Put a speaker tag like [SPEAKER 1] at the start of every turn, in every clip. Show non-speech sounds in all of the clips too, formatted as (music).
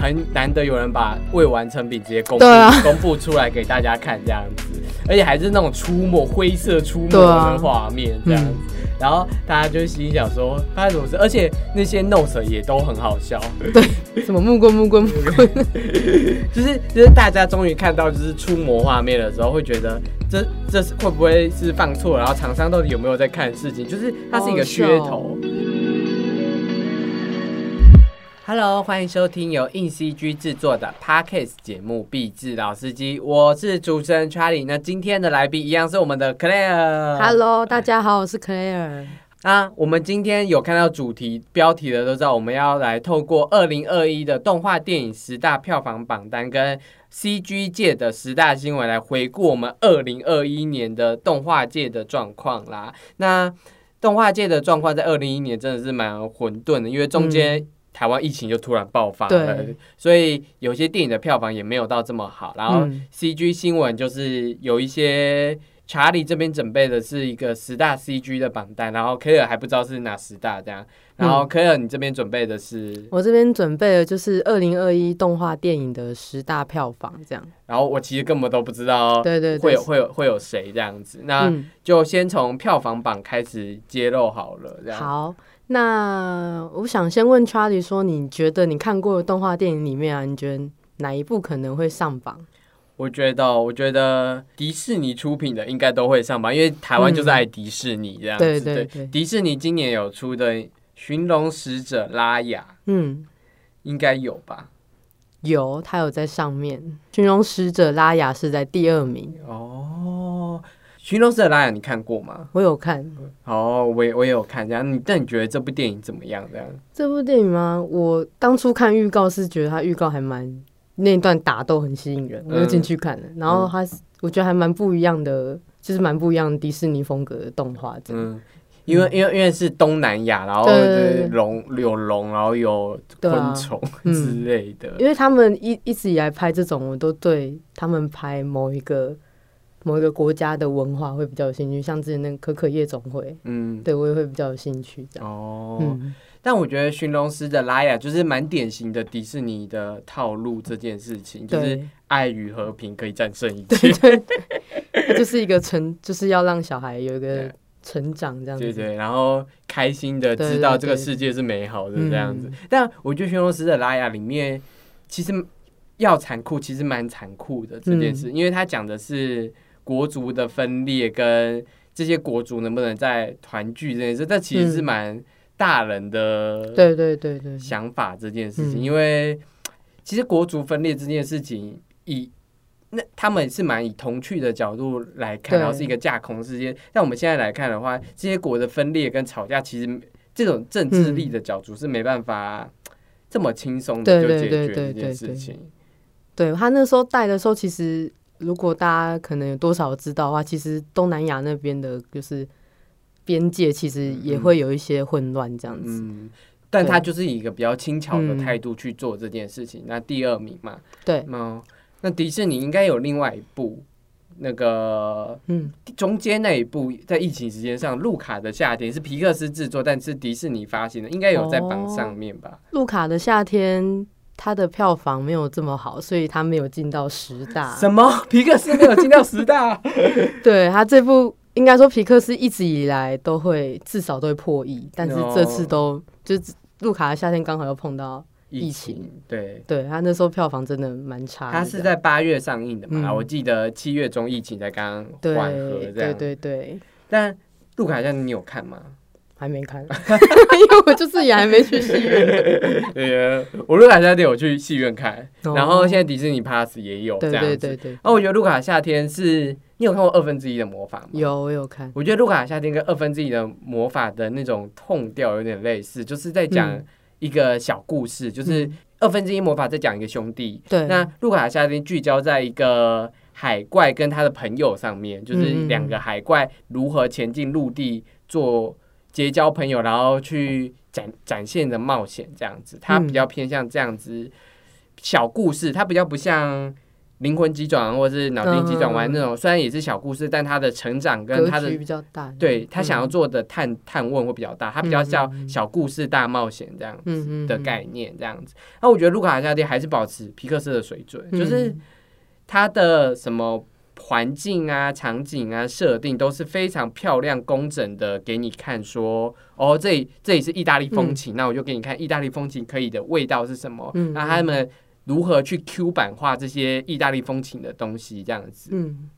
[SPEAKER 1] 很难得有人把未完成品直接公布、
[SPEAKER 2] 啊 (laughs)
[SPEAKER 1] 公布出来给大家看这样子，而且还是那种出没灰色出没的画面这样子。然后大家就心想说发生什么事，而且那些 notes 也都很好笑，对
[SPEAKER 2] 什么木棍木棍木棍，(laughs)
[SPEAKER 1] 就是就是大家终于看到就是出魔画面的时候，会觉得这这是会不会是放错？然后厂商到底有没有在看事情？就是它是一个噱头。Hello，欢迎收听由硬 CG 制作的 Podcast 节目《壁纸老司机》，我是主持人 Charlie。那今天的来宾一样是我们的 Claire。
[SPEAKER 2] Hello，大家好，我是 Claire。
[SPEAKER 1] 啊，我们今天有看到主题标题的都知道，我们要来透过二零二一的动画电影十大票房榜单跟 CG 界的十大新闻来回顾我们二零二一年的动画界的状况啦。那动画界的状况在二零一年真的是蛮混沌的，因为中间台湾疫情就突然爆发了，所以有些电影的票房也没有到这么好。然后
[SPEAKER 2] 嗯
[SPEAKER 1] CG 新闻就是有一些查理这边准备的是一个十大 CG 的榜单，然后科尔还不知道是哪十大这样。然后科尔你这边准备的是，
[SPEAKER 2] 我这边准备的就是二零二一动画电影的十大票房，这样。
[SPEAKER 1] 然后我其实根本都不知道
[SPEAKER 2] 对对对，
[SPEAKER 1] 会有会有会有谁这样子。那
[SPEAKER 2] 嗯，
[SPEAKER 1] 就先从票房榜开始揭露好了，这样。
[SPEAKER 2] 好。那我想先问 Charlie 说，你觉得你看过的动画电影里面啊，你觉得哪一部可能会上榜？
[SPEAKER 1] 我觉得，我觉得迪士尼出品的应该都会上榜，因为台湾就是爱迪士尼这样子。
[SPEAKER 2] 对对对
[SPEAKER 1] 迪士尼今年有出的《寻龙使者拉雅》，
[SPEAKER 2] 嗯，
[SPEAKER 1] 应该有吧？
[SPEAKER 2] 有，它有在上面。寻龙使者拉雅是在第二名，
[SPEAKER 1] 哦，《寻龙使者拉雅》你看过吗？
[SPEAKER 2] 我有看
[SPEAKER 1] 哦，我也我也有看。这样，你但你觉得这部电影怎么样？这样？
[SPEAKER 2] 这部电影吗？我当初看预告是觉得它预告还蛮那段打斗很吸引人，我就进去看了。然后它是我觉得还蛮不一样的，就是蛮不一样的迪士尼风格的动画这样。
[SPEAKER 1] 嗯，因为因为因为是东南亚，然后龙有龙，然后有昆虫
[SPEAKER 2] 嗯
[SPEAKER 1] 之类的。
[SPEAKER 2] 因为他们一一直以来拍这种，我都对他们拍某一个某一个国家的文化会比较有兴趣，像之前那个可可夜总会，
[SPEAKER 1] 嗯，
[SPEAKER 2] 对我也会比较有兴趣这样。
[SPEAKER 1] 哦，
[SPEAKER 2] 嗯，
[SPEAKER 1] 但我觉得《寻龙师的拉雅》就是蛮典型的迪士尼的套路，这件事情就是，爱与和平可以战胜一切。(laughs)
[SPEAKER 2] 它就是一个成，就是要让小孩有一个成长这样子。
[SPEAKER 1] 对对，然后开心的知道
[SPEAKER 2] 对对
[SPEAKER 1] 这个世界是美好的
[SPEAKER 2] 嗯
[SPEAKER 1] 这样子。但我觉得《驯龙师的拉雅》里面其实要残酷，其实蛮残酷的这件
[SPEAKER 2] 嗯
[SPEAKER 1] 事，因为它讲的是国族的分裂跟这些国族能不能再团聚这件事，这其实是
[SPEAKER 2] 嗯
[SPEAKER 1] 蛮大人的
[SPEAKER 2] 对对对对，
[SPEAKER 1] 想法这件事情，
[SPEAKER 2] 嗯
[SPEAKER 1] 因为其实国族分裂这件事情，以那他们是蛮以童趣的角度来看，
[SPEAKER 2] 对
[SPEAKER 1] 然后是一个架空世界。但我们现在来看的话，这些国的分裂跟吵架，其实这种政治力的角度是没办法这么轻松的就解决这件事情。
[SPEAKER 2] 对他那时候带的时候，其实如果大家可能有多少知道的话，其实东南亚那边的就是边界，其实也会有一些混乱这样子。
[SPEAKER 1] 嗯，但
[SPEAKER 2] 对
[SPEAKER 1] 他就是以一个比较轻巧的
[SPEAKER 2] 嗯
[SPEAKER 1] 态度去做这件事情。那第二名嘛，
[SPEAKER 2] 对，
[SPEAKER 1] 那那迪士尼应该有另外一部那个
[SPEAKER 2] 嗯，
[SPEAKER 1] 中间那一部在疫情时间上，《路卡的夏天》是皮克斯制作，但是迪士尼发行的，应该有在榜上面吧？
[SPEAKER 2] 路卡的夏天。它的票房没有这么好，所以他没有进到十大。
[SPEAKER 1] 什么？皮克斯没有进到十大？(laughs)
[SPEAKER 2] 对他这部，应该说皮克斯一直以来都会至少都会破亿，但是这次都、就是路卡的夏天刚好又碰到，疫情
[SPEAKER 1] 对。
[SPEAKER 2] 对他那时候票房真的蛮差的。
[SPEAKER 1] 他是在八月上映的嘛？
[SPEAKER 2] 嗯
[SPEAKER 1] 我记得七月中疫情才刚
[SPEAKER 2] 对
[SPEAKER 1] 缓和这样。
[SPEAKER 2] 对对对，
[SPEAKER 1] 但路卡夏天你有看吗？
[SPEAKER 2] 还没看，(laughs) 因为我就是也还没去戏院。(laughs)
[SPEAKER 1] 对，我卢卡夏天有去戏院看，
[SPEAKER 2] 哦
[SPEAKER 1] 然后现在迪士尼 Plus 也有这
[SPEAKER 2] 对
[SPEAKER 1] 样子。
[SPEAKER 2] 对对对，
[SPEAKER 1] 然后我觉得卢卡夏天是，你有看过二分之一的魔法吗？
[SPEAKER 2] 有我有看。
[SPEAKER 1] 我觉得卢卡夏天跟二分之一的魔法的那种痛调有点类似，就是在讲
[SPEAKER 2] 嗯
[SPEAKER 1] 一个小故事，就是二分之一魔法在讲一个兄弟。
[SPEAKER 2] 对，
[SPEAKER 1] 那卢卡夏天聚焦在一个海怪跟他的朋友上面，就是
[SPEAKER 2] 嗯
[SPEAKER 1] 两个海怪如何前进陆地做结交朋友，然后去展展现的冒险这样子。它
[SPEAKER 2] 嗯。
[SPEAKER 1] 比较偏向这样子小故事，它比较不像灵魂急转弯或者是脑筋急转弯
[SPEAKER 2] 嗯
[SPEAKER 1] 那种，虽然也是小故事，但他的成长跟他的
[SPEAKER 2] 比较大，
[SPEAKER 1] 对他想要
[SPEAKER 2] 嗯
[SPEAKER 1] 做的探探问会比较大，他比较叫
[SPEAKER 2] 嗯嗯嗯。
[SPEAKER 1] 小故事大冒险这样子的概念这样子。那我觉得卢卡夏蒂还是保持皮克斯的水准，就是他的什么环境啊、场景啊、设定都是非常漂亮、工整的，给你看说，哦，这里这里是意大利风情，那我就给你看意大利风情可以的味道是什么，
[SPEAKER 2] 嗯
[SPEAKER 1] 那他们如何去 Q 版化这些意大利风情的东西，这样子。
[SPEAKER 2] 嗯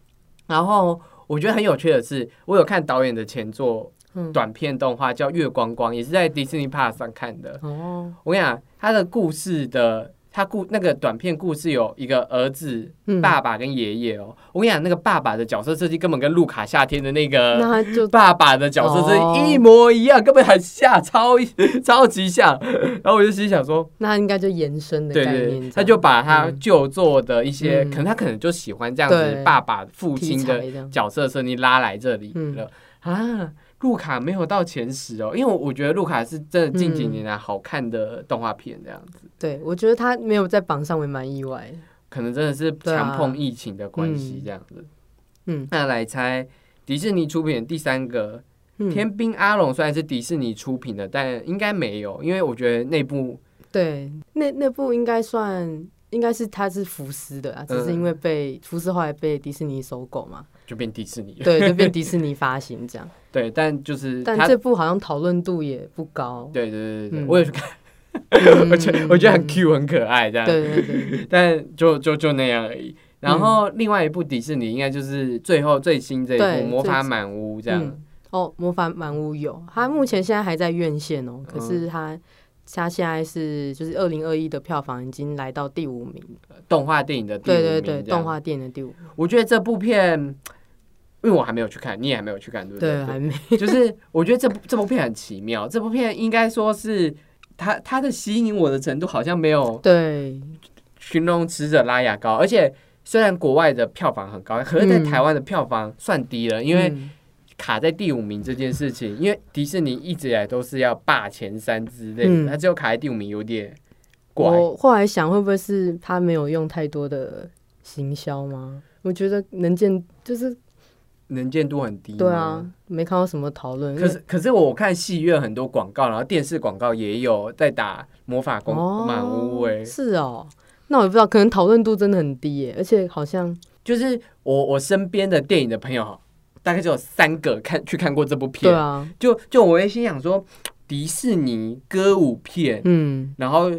[SPEAKER 1] 然后我觉得很有趣的是，我有看导演的前作
[SPEAKER 2] 嗯
[SPEAKER 1] 短片动画叫《月光光》，也是在迪士尼 Plus 上看的。
[SPEAKER 2] 哦，
[SPEAKER 1] 我跟你讲，他的故事的他故那个短片故事有一个儿子、
[SPEAKER 2] 嗯。
[SPEAKER 1] 爸爸跟爷爷哦。我跟你讲，那个爸爸的角色设计根本跟路卡夏天的那
[SPEAKER 2] 那
[SPEAKER 1] 个爸爸的角色设
[SPEAKER 2] 哦
[SPEAKER 1] 计一模一样，根本很像，超超级像。然后我就心想说，
[SPEAKER 2] 那他应该就延伸的概念
[SPEAKER 1] 他就把他
[SPEAKER 2] 嗯。
[SPEAKER 1] 旧作的一些，
[SPEAKER 2] 嗯。
[SPEAKER 1] 可能他可能就喜欢这样子爸爸父
[SPEAKER 2] 题
[SPEAKER 1] 亲的角色设定拉来这里
[SPEAKER 2] 嗯。
[SPEAKER 1] 了、啊。路卡没有到前十哦，因为我我觉得路卡是真的近几年来好看的动画片，这样子，
[SPEAKER 2] 对我觉得他没有在榜上，我也蛮意外的。
[SPEAKER 1] 可能真的是强碰疫情的关系
[SPEAKER 2] 嗯
[SPEAKER 1] 这样子。
[SPEAKER 2] 嗯
[SPEAKER 1] 那来猜迪士尼出品的第三个
[SPEAKER 2] 嗯，
[SPEAKER 1] 天兵阿龙》，虽然是迪士尼出品的，但应该没有，因为我觉得那部
[SPEAKER 2] 对，那那部应该算。应该是他是福斯的啊，只是因为被福斯后来被迪士尼收购嘛，
[SPEAKER 1] 就变迪士尼了。
[SPEAKER 2] 对，就变迪士尼 (laughs) 发行这样。
[SPEAKER 1] 对，但就是
[SPEAKER 2] 但
[SPEAKER 1] 它
[SPEAKER 2] 这部好像讨论度也不高，
[SPEAKER 1] 对对对对对，
[SPEAKER 2] 嗯。
[SPEAKER 1] 我也去看，(laughs)
[SPEAKER 2] 嗯。
[SPEAKER 1] 我觉得我觉得很 Q 很可爱这样。
[SPEAKER 2] 对对对，(laughs)
[SPEAKER 1] 但就就就那样而已。然后另外一部迪士尼应该就是最后最新这一部《魔法满屋》这样。
[SPEAKER 2] 嗯，哦，魔法满屋有，它目前现在还在院线哦，可是它它现在是就是二零二一的票房已经来到第五名，
[SPEAKER 1] 动画电影的第五
[SPEAKER 2] 对
[SPEAKER 1] 名
[SPEAKER 2] 对对，
[SPEAKER 1] 对
[SPEAKER 2] 动画电影的第五名，
[SPEAKER 1] 我觉得这部片，因为我还没有去看，你也还没有去看，对不
[SPEAKER 2] 对，对还没，(laughs)
[SPEAKER 1] 就是我觉得这部这部片很奇妙，这部片应该说是它它的吸引我的程度好像没有
[SPEAKER 2] 对，
[SPEAKER 1] 寻龙使者拉雅高，而且虽然国外的票房很高，可是在
[SPEAKER 2] 嗯
[SPEAKER 1] 台湾的票房算低了，因为
[SPEAKER 2] 嗯。
[SPEAKER 1] 卡在第五名这件事情，因为迪士尼一直以来都是要霸前三之类的，
[SPEAKER 2] 嗯。
[SPEAKER 1] 它只有卡在第五名有点怪。
[SPEAKER 2] 我后来想，会不会是他没有用太多的行销吗？我觉得能见就是
[SPEAKER 1] 能见度很低。
[SPEAKER 2] 对啊，，没看到什么讨论。
[SPEAKER 1] 可是可是我看戏院很多广告，然后电视广告也有在打魔法公
[SPEAKER 2] 哦
[SPEAKER 1] 满屋哎，
[SPEAKER 2] 是哦，那我也不知道，可能讨论度真的很低耶，而且好像
[SPEAKER 1] 就是我我身边的电影的朋友，大概只有三个看去看过这部片。
[SPEAKER 2] 对啊，
[SPEAKER 1] 就就我会心想说，迪士尼歌舞片，
[SPEAKER 2] 嗯，
[SPEAKER 1] 然后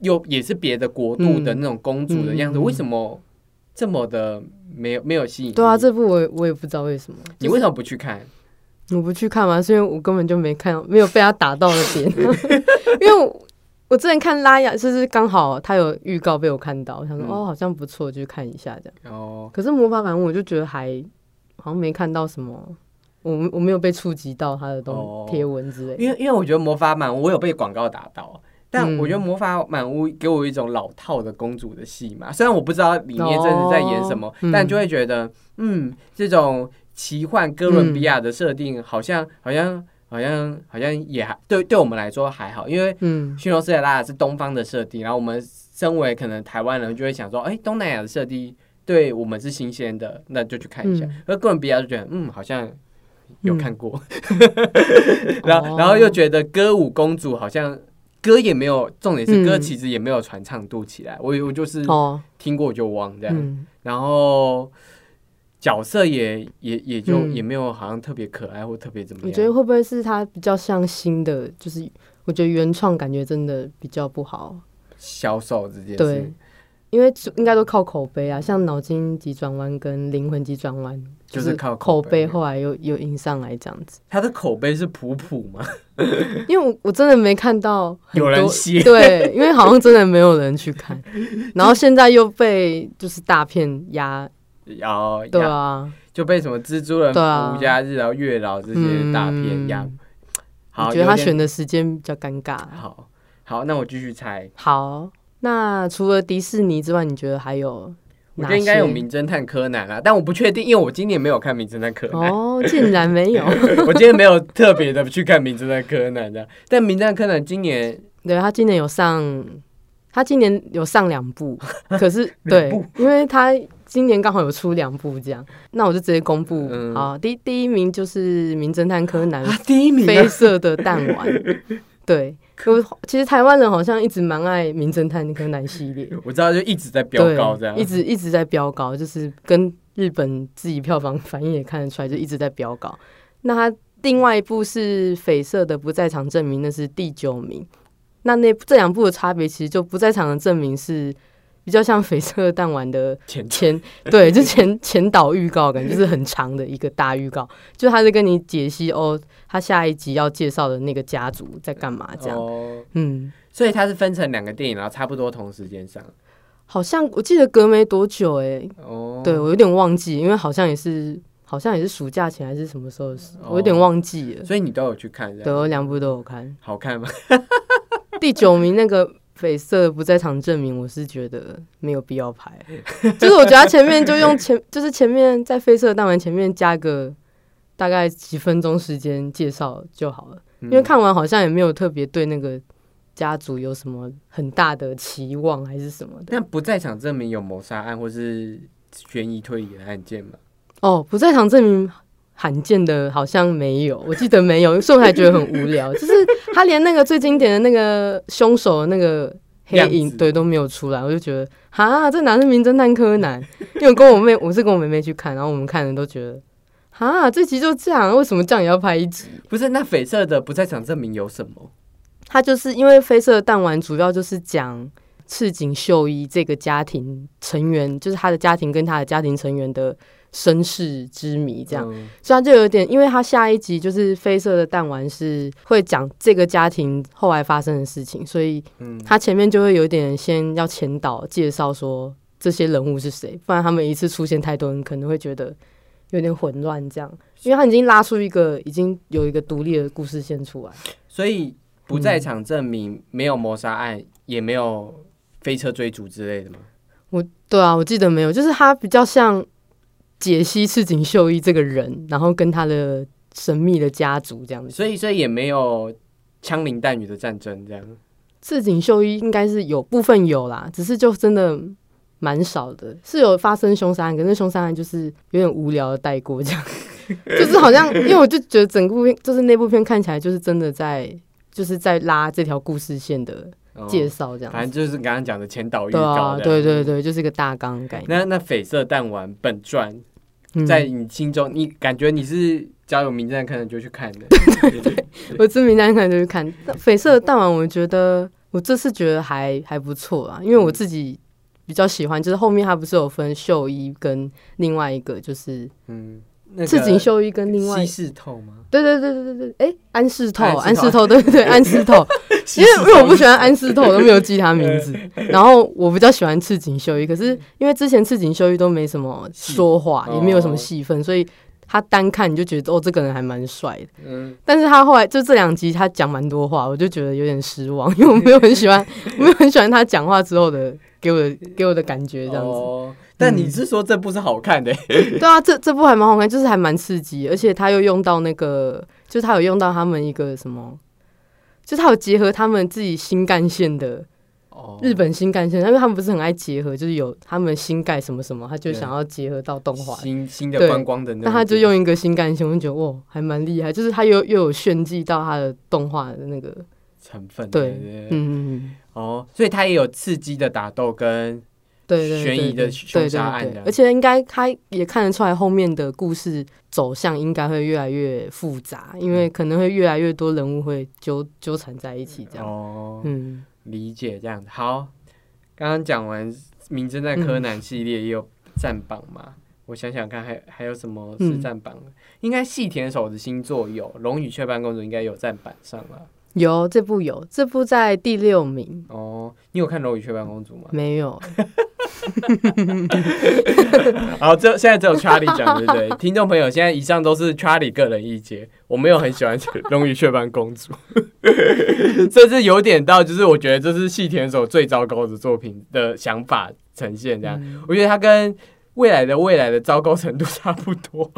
[SPEAKER 1] 又也是别的国度的
[SPEAKER 2] 嗯
[SPEAKER 1] 那种公主的样子，
[SPEAKER 2] 嗯
[SPEAKER 1] 为什么这么的没有没有吸引力？
[SPEAKER 2] 对啊，这部我我也不知道为什么，
[SPEAKER 1] 你为什么不去看？(laughs)
[SPEAKER 2] 我不去看嘛，是因为我根本就没看，没有被他打到的点，(laughs) 因为我我之前看拉雅，就是刚好他有预告被我看到，我想说、
[SPEAKER 1] 嗯
[SPEAKER 2] 哦好像不错，就去看一下这样。
[SPEAKER 1] 哦，
[SPEAKER 2] 可是魔法版我就觉得还好像没看到什么，我我没有被触及到他的东
[SPEAKER 1] 哦
[SPEAKER 2] 贴文之类的。
[SPEAKER 1] 因为因为我觉得魔法版我有被广告打到。但
[SPEAKER 2] 嗯
[SPEAKER 1] 我觉得魔法满屋给我一种老套的公主的戏嘛，虽然我不知道里面真的在演什么，但就会觉得，嗯，这种奇幻哥伦比亚的设定好像、好像好像好像也还对对我们来说还好，因为
[SPEAKER 2] 嗯。
[SPEAKER 1] 驯龙斯特拉是东方的设定，然后我们身为可能台湾人就会想说，哎、东南亚的设定对我们是新鲜的，那就去看一下。
[SPEAKER 2] 嗯。
[SPEAKER 1] 而哥伦比亚就觉得，嗯，好像有看过，
[SPEAKER 2] 嗯 (laughs)
[SPEAKER 1] 然后
[SPEAKER 2] 哦
[SPEAKER 1] 然后又觉得歌舞公主好像歌也没有，重点是歌
[SPEAKER 2] 嗯
[SPEAKER 1] 其实也没有传唱度起来，我我就是
[SPEAKER 2] 哦，
[SPEAKER 1] 听过就忘这样，
[SPEAKER 2] 嗯，
[SPEAKER 1] 然后。角色也也也就、
[SPEAKER 2] 嗯。
[SPEAKER 1] 也没有好像特别可爱或特别怎么样，
[SPEAKER 2] 我觉得会不会是他比较像新的，就是我觉得原创感觉真的比较不好，
[SPEAKER 1] 销售这件事。
[SPEAKER 2] 对，因为应该都靠口碑啊，像脑筋急转弯跟灵魂急转弯，
[SPEAKER 1] 就是靠
[SPEAKER 2] 口
[SPEAKER 1] 口碑
[SPEAKER 2] 碑，后来又又迎上来这样子。
[SPEAKER 1] 他的口碑是普普吗？(laughs)
[SPEAKER 2] 因为我我真的没看到
[SPEAKER 1] 有人
[SPEAKER 2] 多
[SPEAKER 1] 写
[SPEAKER 2] 对，因为好像真的没有人去看，(laughs) 然后现在又被就是大片压，
[SPEAKER 1] 然后
[SPEAKER 2] 对啊，
[SPEAKER 1] 就被什么蜘蛛人、
[SPEAKER 2] 对啊
[SPEAKER 1] 福家日、然后月老这些大片压。
[SPEAKER 2] 我觉得他选的时间比较尴尬。
[SPEAKER 1] 好好，那我继续猜，
[SPEAKER 2] 好，那除了迪士尼之外，你觉得还有哪
[SPEAKER 1] 我觉得应该有名侦探柯南啦，但我不确定，因为我今年没有看名侦探柯南，
[SPEAKER 2] 哦，竟然没有。(laughs)
[SPEAKER 1] 我今年没有特别的去看名侦探柯南的。但名侦探柯南今年
[SPEAKER 2] 对他今年有上，他今年有上两部，(laughs) 可是对，因为他今年刚好有出两部这样，那我就直接公布。
[SPEAKER 1] 嗯
[SPEAKER 2] 好，第第一名就是《名侦探柯南》
[SPEAKER 1] 啊，第一名
[SPEAKER 2] 黑色的弹丸。(laughs) 对，我其实台湾人好像一直蛮爱《名侦探柯南》系列，(laughs)
[SPEAKER 1] 我知道就一直在飙，高这样，
[SPEAKER 2] 一直一直在飙高，就是跟日本自己票房反应也看得出来，就一直在飙高。那他另外一部是绯色的不在场证明，那是第九名。那那这两部的差别，其实就不在场的证明是比较像绯色弹丸的
[SPEAKER 1] 前
[SPEAKER 2] 前，(laughs) 对，就前前导预告，感觉就是很长的一个大预告，就他在跟你解析哦，他下一集要介绍的那个家族在干嘛这样。
[SPEAKER 1] 哦，
[SPEAKER 2] 嗯，
[SPEAKER 1] 所以他是分成两个电影，然后差不多同时间上。
[SPEAKER 2] 好像我记得隔没多久、欸，
[SPEAKER 1] 哦，
[SPEAKER 2] 对我有点忘记，因为好像也是好像也是暑假前还是什么时候的事，我有点忘记了。
[SPEAKER 1] 所以你都有去看，这
[SPEAKER 2] 对，我两部都有看。
[SPEAKER 1] 好看吗？(laughs)
[SPEAKER 2] 第九名那个绯色不在场证明，我是觉得没有必要拍，(laughs) 就是我觉得他前面就用前，就是前面在绯色弹丸前面加个大概几分钟时间介绍就好了，因为
[SPEAKER 1] 嗯
[SPEAKER 2] 看完好像也没有特别对那个家族有什么很大的期望还是什么的。
[SPEAKER 1] 但不在场证明有谋杀案或是悬疑推理的案件吗？
[SPEAKER 2] 哦，不在场证明罕见的好像没有，我记得没有，所以我还觉得很无聊。就是他连那个最经典的那个凶手的那个黑影对都没有出来，我就觉得哈，这哪是名侦探柯南？因为跟我妹，我是跟我妹妹去看，然后我们看的都觉得啊，这集就这样，为什么这样也要拍一集？
[SPEAKER 1] 不是，那绯色的不在场证明有什么？
[SPEAKER 2] 他就是因为绯色的弹丸主要就是讲赤井秀一这个家庭成员，就是他的家庭跟他的家庭成员的身世之谜这样。
[SPEAKER 1] 嗯
[SPEAKER 2] 所以他就有点，因为他下一集就是绯色的弹丸是会讲这个家庭后来发生的事情，所以
[SPEAKER 1] 嗯，
[SPEAKER 2] 他前面就会有点先要前导介绍说这些人物是谁，不然他们一次出现太多人可能会觉得有点混乱这样，因为他已经拉出一个已经有一个独立的故事线出来。
[SPEAKER 1] 所以不在场证明没有谋杀案，也没有飞车追逐之类的吗？
[SPEAKER 2] 我对啊，我记得没有，就是他比较像解析赤井秀一这个人，然后跟他的神秘的家族这样子。
[SPEAKER 1] 所以，所以也没有枪林弹雨的战争这样。
[SPEAKER 2] 赤井秀一应该是有部分有啦，只是就真的蛮少的，是有发生凶杀案，可是凶杀案就是有点无聊的带过这样，(laughs) 就是好像因为我就觉得整部片就是那部片看起来就是真的在就是在拉这条故事线的
[SPEAKER 1] 哦
[SPEAKER 2] 介绍这样子。
[SPEAKER 1] 反正就是刚刚讲的前导预
[SPEAKER 2] 对啊，
[SPEAKER 1] 告这样。
[SPEAKER 2] 对对对，就是一个大纲概念。
[SPEAKER 1] 那那绯色弹丸本传，
[SPEAKER 2] 嗯
[SPEAKER 1] 在你心中，你感觉你是交友名侦探柯南就去看的，(laughs) 对对对
[SPEAKER 2] 我知名单看就去看绯色的弹丸，我觉得我这次觉得还还不错啊，因为我自己比较喜欢，就是后面它不是有分秀一跟另外一个，就是
[SPEAKER 1] 嗯，那个
[SPEAKER 2] 赤井秀一跟另外
[SPEAKER 1] 稀释透吗？
[SPEAKER 2] 对对对对对对，哎、安室透，
[SPEAKER 1] 安室透
[SPEAKER 2] 对对对，安室透，(laughs) 因为因为我不喜欢安室透，我都没有记他名字。然后我比较喜欢赤井秀一，可是因为之前赤井秀一都没什么说话，也没有什么
[SPEAKER 1] 哦
[SPEAKER 2] 戏份，所以他单看你就觉得哦，这个人还蛮帅的。
[SPEAKER 1] 嗯，
[SPEAKER 2] 但是他后来就这两集他讲蛮多话，我就觉得有点失望，因为我没有很喜欢，我 (laughs) 没有很喜欢他讲话之后的给我的给我的感觉这样子。
[SPEAKER 1] 哦，但你是说这部是好看的、(laughs)
[SPEAKER 2] 对啊，这这部还蛮好看，就是还蛮刺激，而且他又用到那个，就是他有用到他们一个什么，就是他有结合他们自己新干线的
[SPEAKER 1] 哦，
[SPEAKER 2] 日本新干线，因为他们不是很爱结合，就是有他们新盖什么什么，他就想要结合到动画。
[SPEAKER 1] 新新的
[SPEAKER 2] 对
[SPEAKER 1] 观光的那，
[SPEAKER 2] 那他就用一个新干线，我就觉得哇，还蛮厉害，就是他又又有炫技到他的动画的那个，
[SPEAKER 1] 成分，
[SPEAKER 2] 对嗯，
[SPEAKER 1] 哦，所以他也有刺激的打斗跟
[SPEAKER 2] 对对对
[SPEAKER 1] 悬疑的
[SPEAKER 2] 对
[SPEAKER 1] 凶杀案这样
[SPEAKER 2] 而且应该他也看得出来后面的故事走向应该会越来越复杂，因为可能会越来越多人物会纠纠缠在一起，这样。
[SPEAKER 1] 哦，
[SPEAKER 2] 嗯，
[SPEAKER 1] 理解这样子。好，刚刚讲完《名侦探柯南》系列也有占榜嘛？我想想看还，还有什么是
[SPEAKER 2] 嗯
[SPEAKER 1] 占榜的？应该细田守的星座有，《龙与雀斑公主》应该有占榜上了。
[SPEAKER 2] 有这部有这部在第六名，
[SPEAKER 1] 哦，你有看《龙与雀斑公主》吗？
[SPEAKER 2] 没有。(laughs)
[SPEAKER 1] 好，这现在只有 Charlie 讲，对不对？(laughs) 听众朋友，现在以上都是 Charlie 个人意见，我没有很喜欢《龙与雀斑公主》，(laughs) 这是有点到，就是我觉得这是细田守最糟糕的作品的想法呈现，这样，
[SPEAKER 2] 嗯
[SPEAKER 1] 我觉得他跟未来的未来的糟糕程度差不多，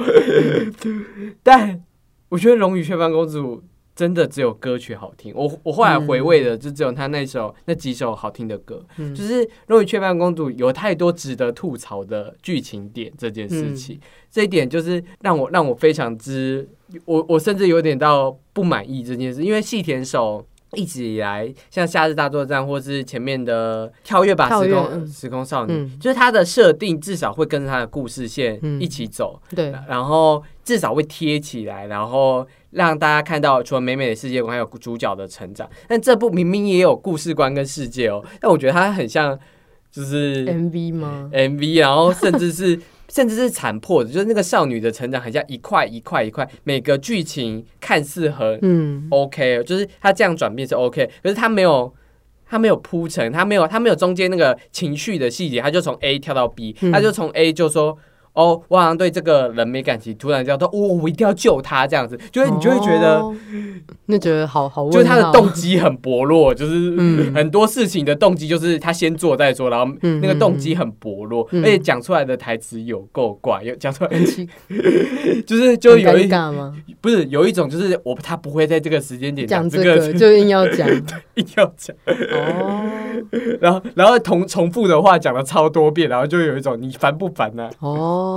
[SPEAKER 1] 但我觉得《龙与雀斑公主》真的只有歌曲好听。我我后来回味的就只有他那首那几首好听的歌，
[SPEAKER 2] 嗯。
[SPEAKER 1] 就是《龙与雀斑公主》有太多值得吐槽的剧情点这件事情，这一点就是让我让我非常之我我甚至有点到不满意这件事，因为细田守。一直以来，像《夏日大作战》或是前面的《跳跃吧时空
[SPEAKER 2] 嗯。
[SPEAKER 1] 时空少女》
[SPEAKER 2] 嗯。
[SPEAKER 1] 就是它的设定至少会跟着它的故事线
[SPEAKER 2] 嗯。
[SPEAKER 1] 一起走，
[SPEAKER 2] 对，
[SPEAKER 1] 然后至少会贴起来，然后让大家看到除了美美的世界观，还有主角的成长。但这部明明也有故事观跟世界哦，但我觉得它很像就是
[SPEAKER 2] MV 吗
[SPEAKER 1] ？MV，然后甚至是甚至是残破的，就是那个少女的成长很像一块一块一块，每个剧情看似很
[SPEAKER 2] 嗯
[SPEAKER 1] ，OK，就是它这样转变是 OK，可是它没有。它没有铺陈，它没有，它没有中间那个情绪的细节，它就从 A 跳到 B，
[SPEAKER 2] 嗯
[SPEAKER 1] 它就从 A 就说，哦，我好像对这个人没感情，突然叫说，哦，我一定要救他，这样子，就是你就会觉得，
[SPEAKER 2] 哦，那觉得好好，
[SPEAKER 1] 就是他的动机很薄弱，就是
[SPEAKER 2] 嗯
[SPEAKER 1] 很多事情的动机就是他先做再说，然后
[SPEAKER 2] 嗯
[SPEAKER 1] 那个动机很薄弱，
[SPEAKER 2] 嗯
[SPEAKER 1] 而且讲出来的台词有够怪，有讲出来就是就有一？不是有一种就是我他不会在这个时间点
[SPEAKER 2] 讲
[SPEAKER 1] 这个，
[SPEAKER 2] 这个就硬要讲 (laughs)
[SPEAKER 1] 硬要讲。
[SPEAKER 2] 哦
[SPEAKER 1] 然后然后重重复的话讲了超多遍，然后就有一种你烦不烦呢、
[SPEAKER 2] 哦，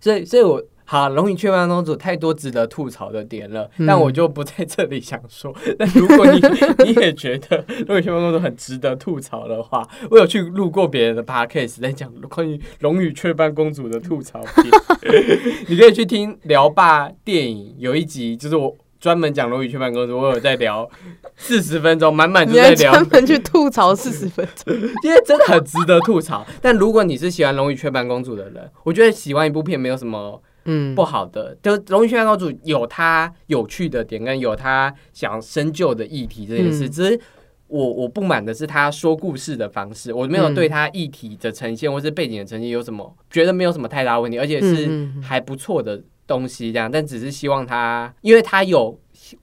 [SPEAKER 1] 所以所以我。好，《龙与雀斑公主》太多值得吐槽的点了，
[SPEAKER 2] 嗯
[SPEAKER 1] 但我就不在这里想说。但如果你 (laughs) 你也觉得《龙与雀斑公主》很值得吐槽的话，我有去录过别人的 podcast 在讲关于《龙与雀斑公主》的吐槽片，(laughs) 你可以去听聊吧电影有一集，就是我专门讲《龙与雀斑公主》，我有在聊 (laughs) 四十分钟，满满就在聊
[SPEAKER 2] 专门去吐槽四十分钟，(laughs)
[SPEAKER 1] 因为真的很值得吐槽。但如果你是喜欢《龙与雀斑公主》的人，我觉得喜欢一部片没有什么
[SPEAKER 2] 嗯
[SPEAKER 1] 不，好的。就《龙与雀斑公主》有它有趣的点，跟有它想深究的议题这件事，
[SPEAKER 2] 嗯
[SPEAKER 1] 只是。我我不满的是他说故事的方式，我没有
[SPEAKER 2] 嗯
[SPEAKER 1] 对他议题的呈现或是背景的呈现有什么觉得没有什么太大问题，而且是还不错的东西这样，但只是希望他，因为他有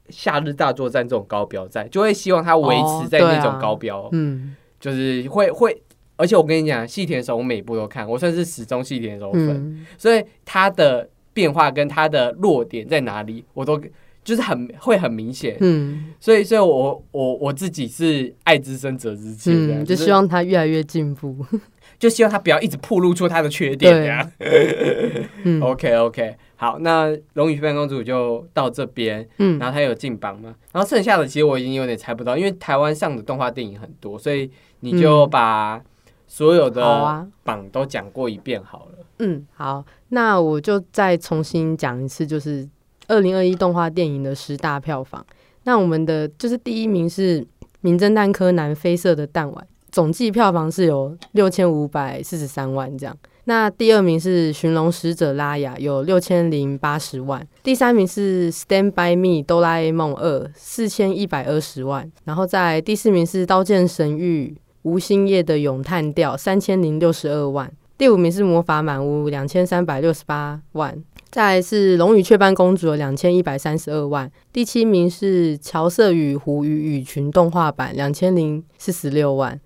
[SPEAKER 1] 夏日大作战这种高标在，就会希望他维持在那种高标。
[SPEAKER 2] 嗯
[SPEAKER 1] 就是会会，而且我跟你讲，细田守我每部都看，我算是始终细田守粉，
[SPEAKER 2] 嗯，
[SPEAKER 1] 所以他的变化跟他的弱点在哪里，我都就是很会很明显。
[SPEAKER 2] 嗯
[SPEAKER 1] 所以，所以我我我自己是爱之深责之切
[SPEAKER 2] 嗯，就是希望他越来越进步。(laughs)
[SPEAKER 1] 就希望他不要一直暴露出他的缺点这样。(laughs)
[SPEAKER 2] 嗯
[SPEAKER 1] OK OK，好，那《龙与雀斑公主》就到这边，
[SPEAKER 2] 嗯
[SPEAKER 1] 然后它有进榜吗，然后剩下的其实我已经有点猜不到，因为台湾上的动画电影很多，所以你就
[SPEAKER 2] 嗯
[SPEAKER 1] 把所有的
[SPEAKER 2] 啊，
[SPEAKER 1] 榜都讲过一遍好了。
[SPEAKER 2] 嗯，好，那我就再重新讲一次，就是二零二一动画电影的十大票房。那我们的就是第一名是《名侦探柯南：绯色的弹丸》，总计票房是有六千五百四十三万这样。那第二名是《寻龙使者拉雅》，有六千零八十万。第三名是《Stand by Me》哆啦 A 梦二，四千一百二十万。然后在第四名是《刀剑神域》吴兴业的咏叹调，三千零六十二万。第五名是魔法满屋，两千三百六十八万。再来是龙与雀斑公主，有两千一百三十二万。第七名是乔瑟与狐与羽群动画版，两千零四十六万。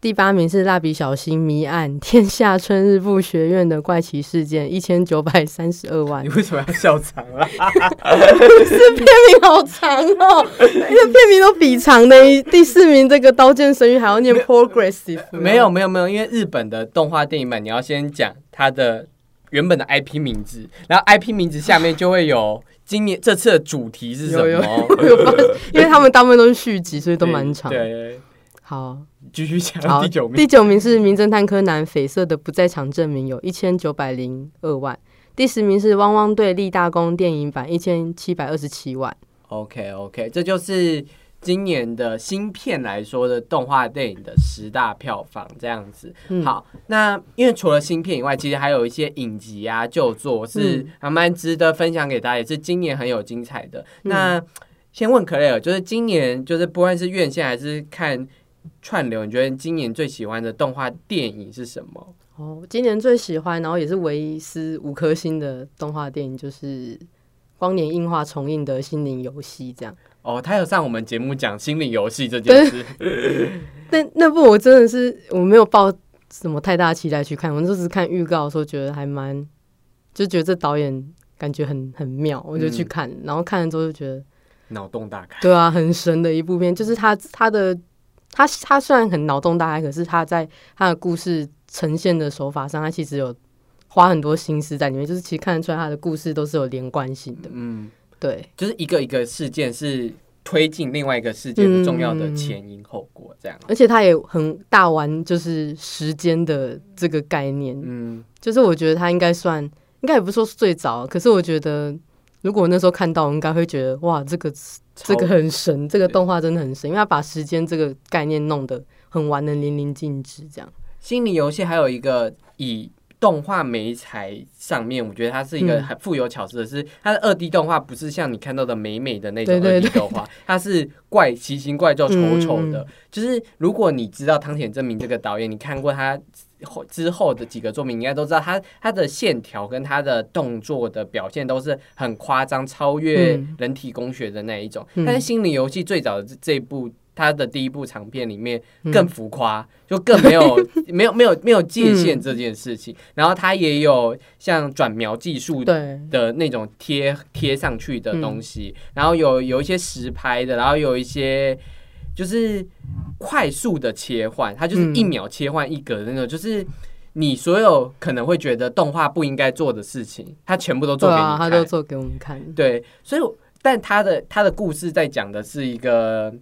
[SPEAKER 2] 第八名是蜡笔小新谜案天下春日部学院的怪奇事件，一千九百三十二万
[SPEAKER 1] 你。为什么要笑场啊？
[SPEAKER 2] 片名好长哦，那个片名都比长的。第四名这个《刀剑神域》还要念 progressive，
[SPEAKER 1] 没有没有没有，因为日本的动画电影版，你要先讲它的原本的 IP 名字，然后 IP 名字下面就会有今年这次的主题是什么。
[SPEAKER 2] 有有因为他们大部分都是续集，所以都蛮长。
[SPEAKER 1] 对，对
[SPEAKER 2] 好，
[SPEAKER 1] 继续讲
[SPEAKER 2] 好，
[SPEAKER 1] 第九名
[SPEAKER 2] 第。九名是《名侦探柯南：绯色的不在场证明》，有一千九百零二万。第十名是《汪汪队立大功》电影版，一千七百二十七万。
[SPEAKER 1] OK OK，这就是今年的新片来说的动画电影的十大票房这样子。
[SPEAKER 2] 嗯，
[SPEAKER 1] 好，那因为除了新片以外，其实还有一些影集啊、旧作是
[SPEAKER 2] 嗯
[SPEAKER 1] 还蛮值得分享给大家，也是今年很有精彩的。
[SPEAKER 2] 嗯
[SPEAKER 1] 那先问 Clare，就是今年就是不管是院线还是看串流，你觉得今年最喜欢的动画电影是什么？
[SPEAKER 2] 哦，今年最喜欢，然后也是唯一是五颗星的动画电影，就是光年映画重映的《心灵游戏》这样。
[SPEAKER 1] 哦，他有上我们节目讲心灵游戏这件事，(laughs)
[SPEAKER 2] 但那部我真的是我没有抱什么太大期待去看，我就是看预告的时候觉得还蛮，就觉得这导演感觉很很妙，我就去看，然后看了之后就觉得
[SPEAKER 1] 脑洞大开。
[SPEAKER 2] 对啊，很神的一部片，就是他他的他他虽然很脑洞大开，可是他在他的故事呈现的手法上，他其实有花很多心思在里面，就是其实看得出来他的故事都是有连贯性的。
[SPEAKER 1] 嗯，
[SPEAKER 2] 对，
[SPEAKER 1] 就是一个一个事件是推进另外一个事件的重要的前因后果，这样。
[SPEAKER 2] 而且他也很大玩，就是时间的这个概念。
[SPEAKER 1] 嗯，
[SPEAKER 2] 就是我觉得他应该算，应该也不是说是最早，可是我觉得如果那时候看到，我应该会觉得哇，这个这个很神，这个动画真的很神，因为他把时间这个概念弄得很玩的淋漓尽致，这样。
[SPEAKER 1] 心理游戏还有一个以动画美材上面，我觉得它是一个
[SPEAKER 2] 嗯
[SPEAKER 1] 很富有巧思的是，它的二 D 动画不是像你看到的美美的那种二 D 动画，它是怪奇形怪状、丑丑的。
[SPEAKER 2] 嗯
[SPEAKER 1] 就是如果你知道汤浅证明这个导演，你看过他后之后的几个作品，你应该都知道他他的线条跟他的动作的表现都是很夸张，超越
[SPEAKER 2] 嗯
[SPEAKER 1] 人体工学的那一种。
[SPEAKER 2] 嗯
[SPEAKER 1] 但是心理游戏最早的这部。他的第一部长片里面
[SPEAKER 2] 嗯
[SPEAKER 1] 更浮夸，就更没有 (laughs) 没有没有没有界限这件事情。然后他也有像转描技术
[SPEAKER 2] 对，
[SPEAKER 1] 的那种贴贴上去的东西，然后有有一些实拍的，然后有一些就是快速的切换，它就是
[SPEAKER 2] 嗯
[SPEAKER 1] 一秒切换一格的那种，就是你所有可能会觉得动画不应该做的事情，它全部都做给你
[SPEAKER 2] 对啊，他
[SPEAKER 1] 看。
[SPEAKER 2] 都做给我们看。
[SPEAKER 1] 对，所以但他的他的故事在讲的是一个